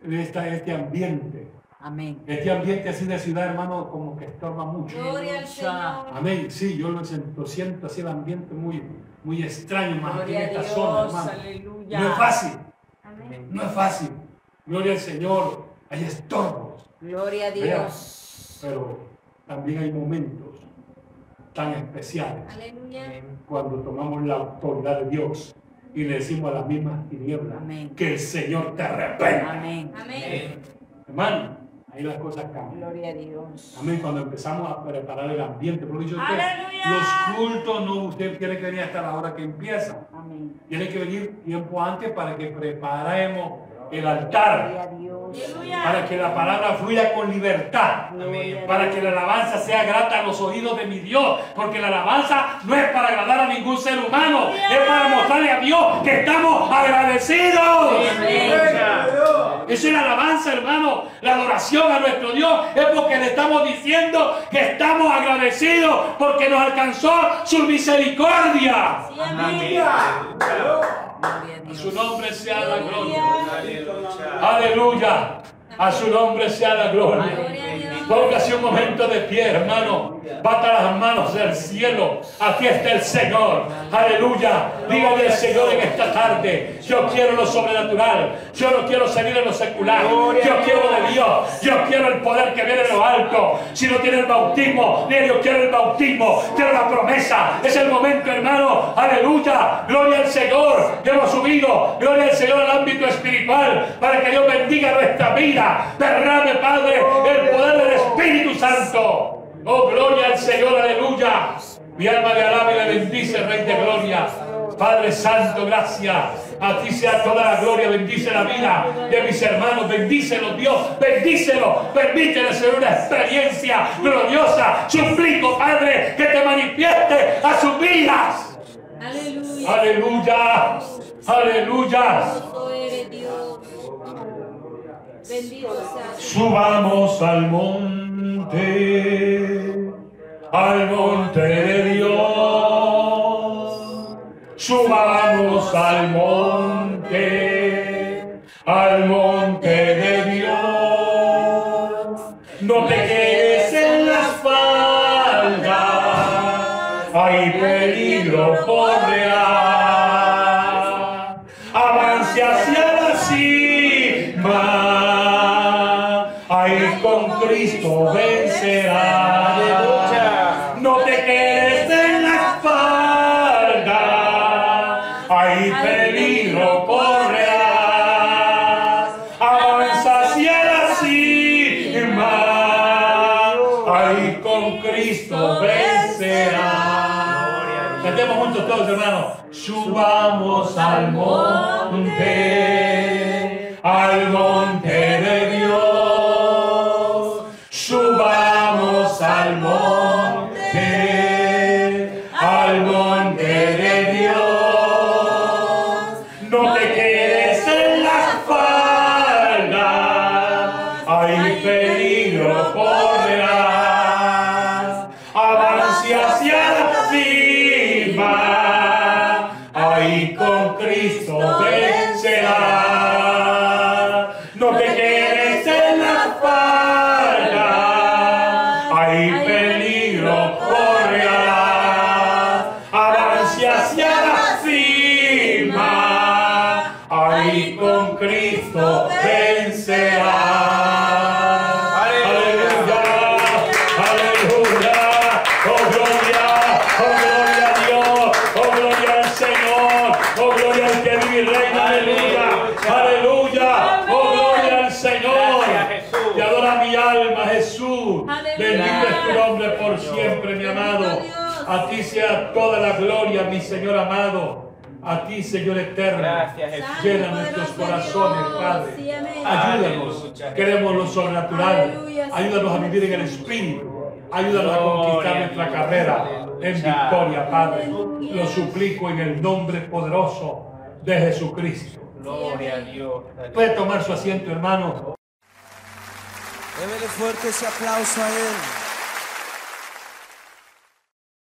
de esta, este ambiente. Amén. Este ambiente así de ciudad, hermano, como que estorba mucho. Gloria al Señor. Amén. Sí, yo lo siento, lo siento así el ambiente muy, muy extraño, más aquí en esta Dios. zona, hermano. Aleluya. No es fácil, Amén. no es fácil. Gloria al Señor. Hay estorbos, Gloria a Dios. pero también hay momentos tan especiales Aleluya. cuando tomamos la autoridad de Dios y le decimos a las mismas tinieblas Amén. que el Señor te arrepienta. Amén. Amén. Hermano, ahí las cosas cambian. Gloria a Dios. Amén, cuando empezamos a preparar el ambiente. Porque usted, los cultos no, usted tiene que venir hasta la hora que empieza. Amén. Tiene que venir tiempo antes para que preparemos el Gloria altar, a Dios. Para que la palabra fluya con libertad. Gloria a Para que la alabanza sea grata a los oídos de mi Dios, porque la alabanza no es para agradar a ningún ser humano, es para mostrarle a Dios que estamos agradecidos. Eso es la alabanza, hermano. La adoración a nuestro Dios es porque le estamos diciendo que estamos agradecidos porque nos alcanzó su misericordia. Sí, a su nombre sea la gloria. Aleluya. A su nombre sea la gloria. Póngase un momento de pie, hermano. Bata las manos del cielo. Aquí está el Señor. Aleluya. Dígale al Señor en esta tarde. Yo quiero lo sobrenatural. Yo no quiero salir de lo secular. Yo quiero de Dios. Yo quiero el poder que viene de lo alto. Si no tiene el bautismo, ni yo quiero el bautismo. Quiero la promesa. Es el momento, hermano. Aleluya. Gloria al Señor. Que hemos subido. Gloria al Señor al ámbito espiritual. Para que Dios bendiga nuestra vida. Derrame, Padre, el poder del Espíritu Santo. Oh, gloria al Señor, aleluya. Mi alma le alaba y le bendice, Rey de Gloria. Padre Santo, gracias. A ti sea toda la gloria. Bendice la vida de mis hermanos. Bendícelos, Dios. Bendícelos. Permítele ser una experiencia gloriosa. Suplico, Padre, que te manifieste a sus vidas. Aleluya. Aleluya. Aleluya. Santo eres Dios. Bendito seas. Subamos al monte, al monte de Dios. Subamos al monte, al monte de Dios. No te quedes en la falda, hay peligro correar. Cristo vencerá. ¡Aleluya! No te quedes en la espalda, hay peligro correrás. Avanza hacia la cima, ahí con Cristo vencerá. Cantemos juntos todos, hermanos. Subamos al monte. Señor eterno. Gracias, Llena nuestros corazones, Padre. Ayúdanos. Queremos lo sobrenatural. Ayúdanos a vivir en el Espíritu. Ayúdanos a conquistar nuestra carrera en victoria, Padre. Lo suplico en el nombre poderoso de Jesucristo. Gloria a Dios. Puede tomar su asiento, hermano. Débele fuerte ese aplauso a Él.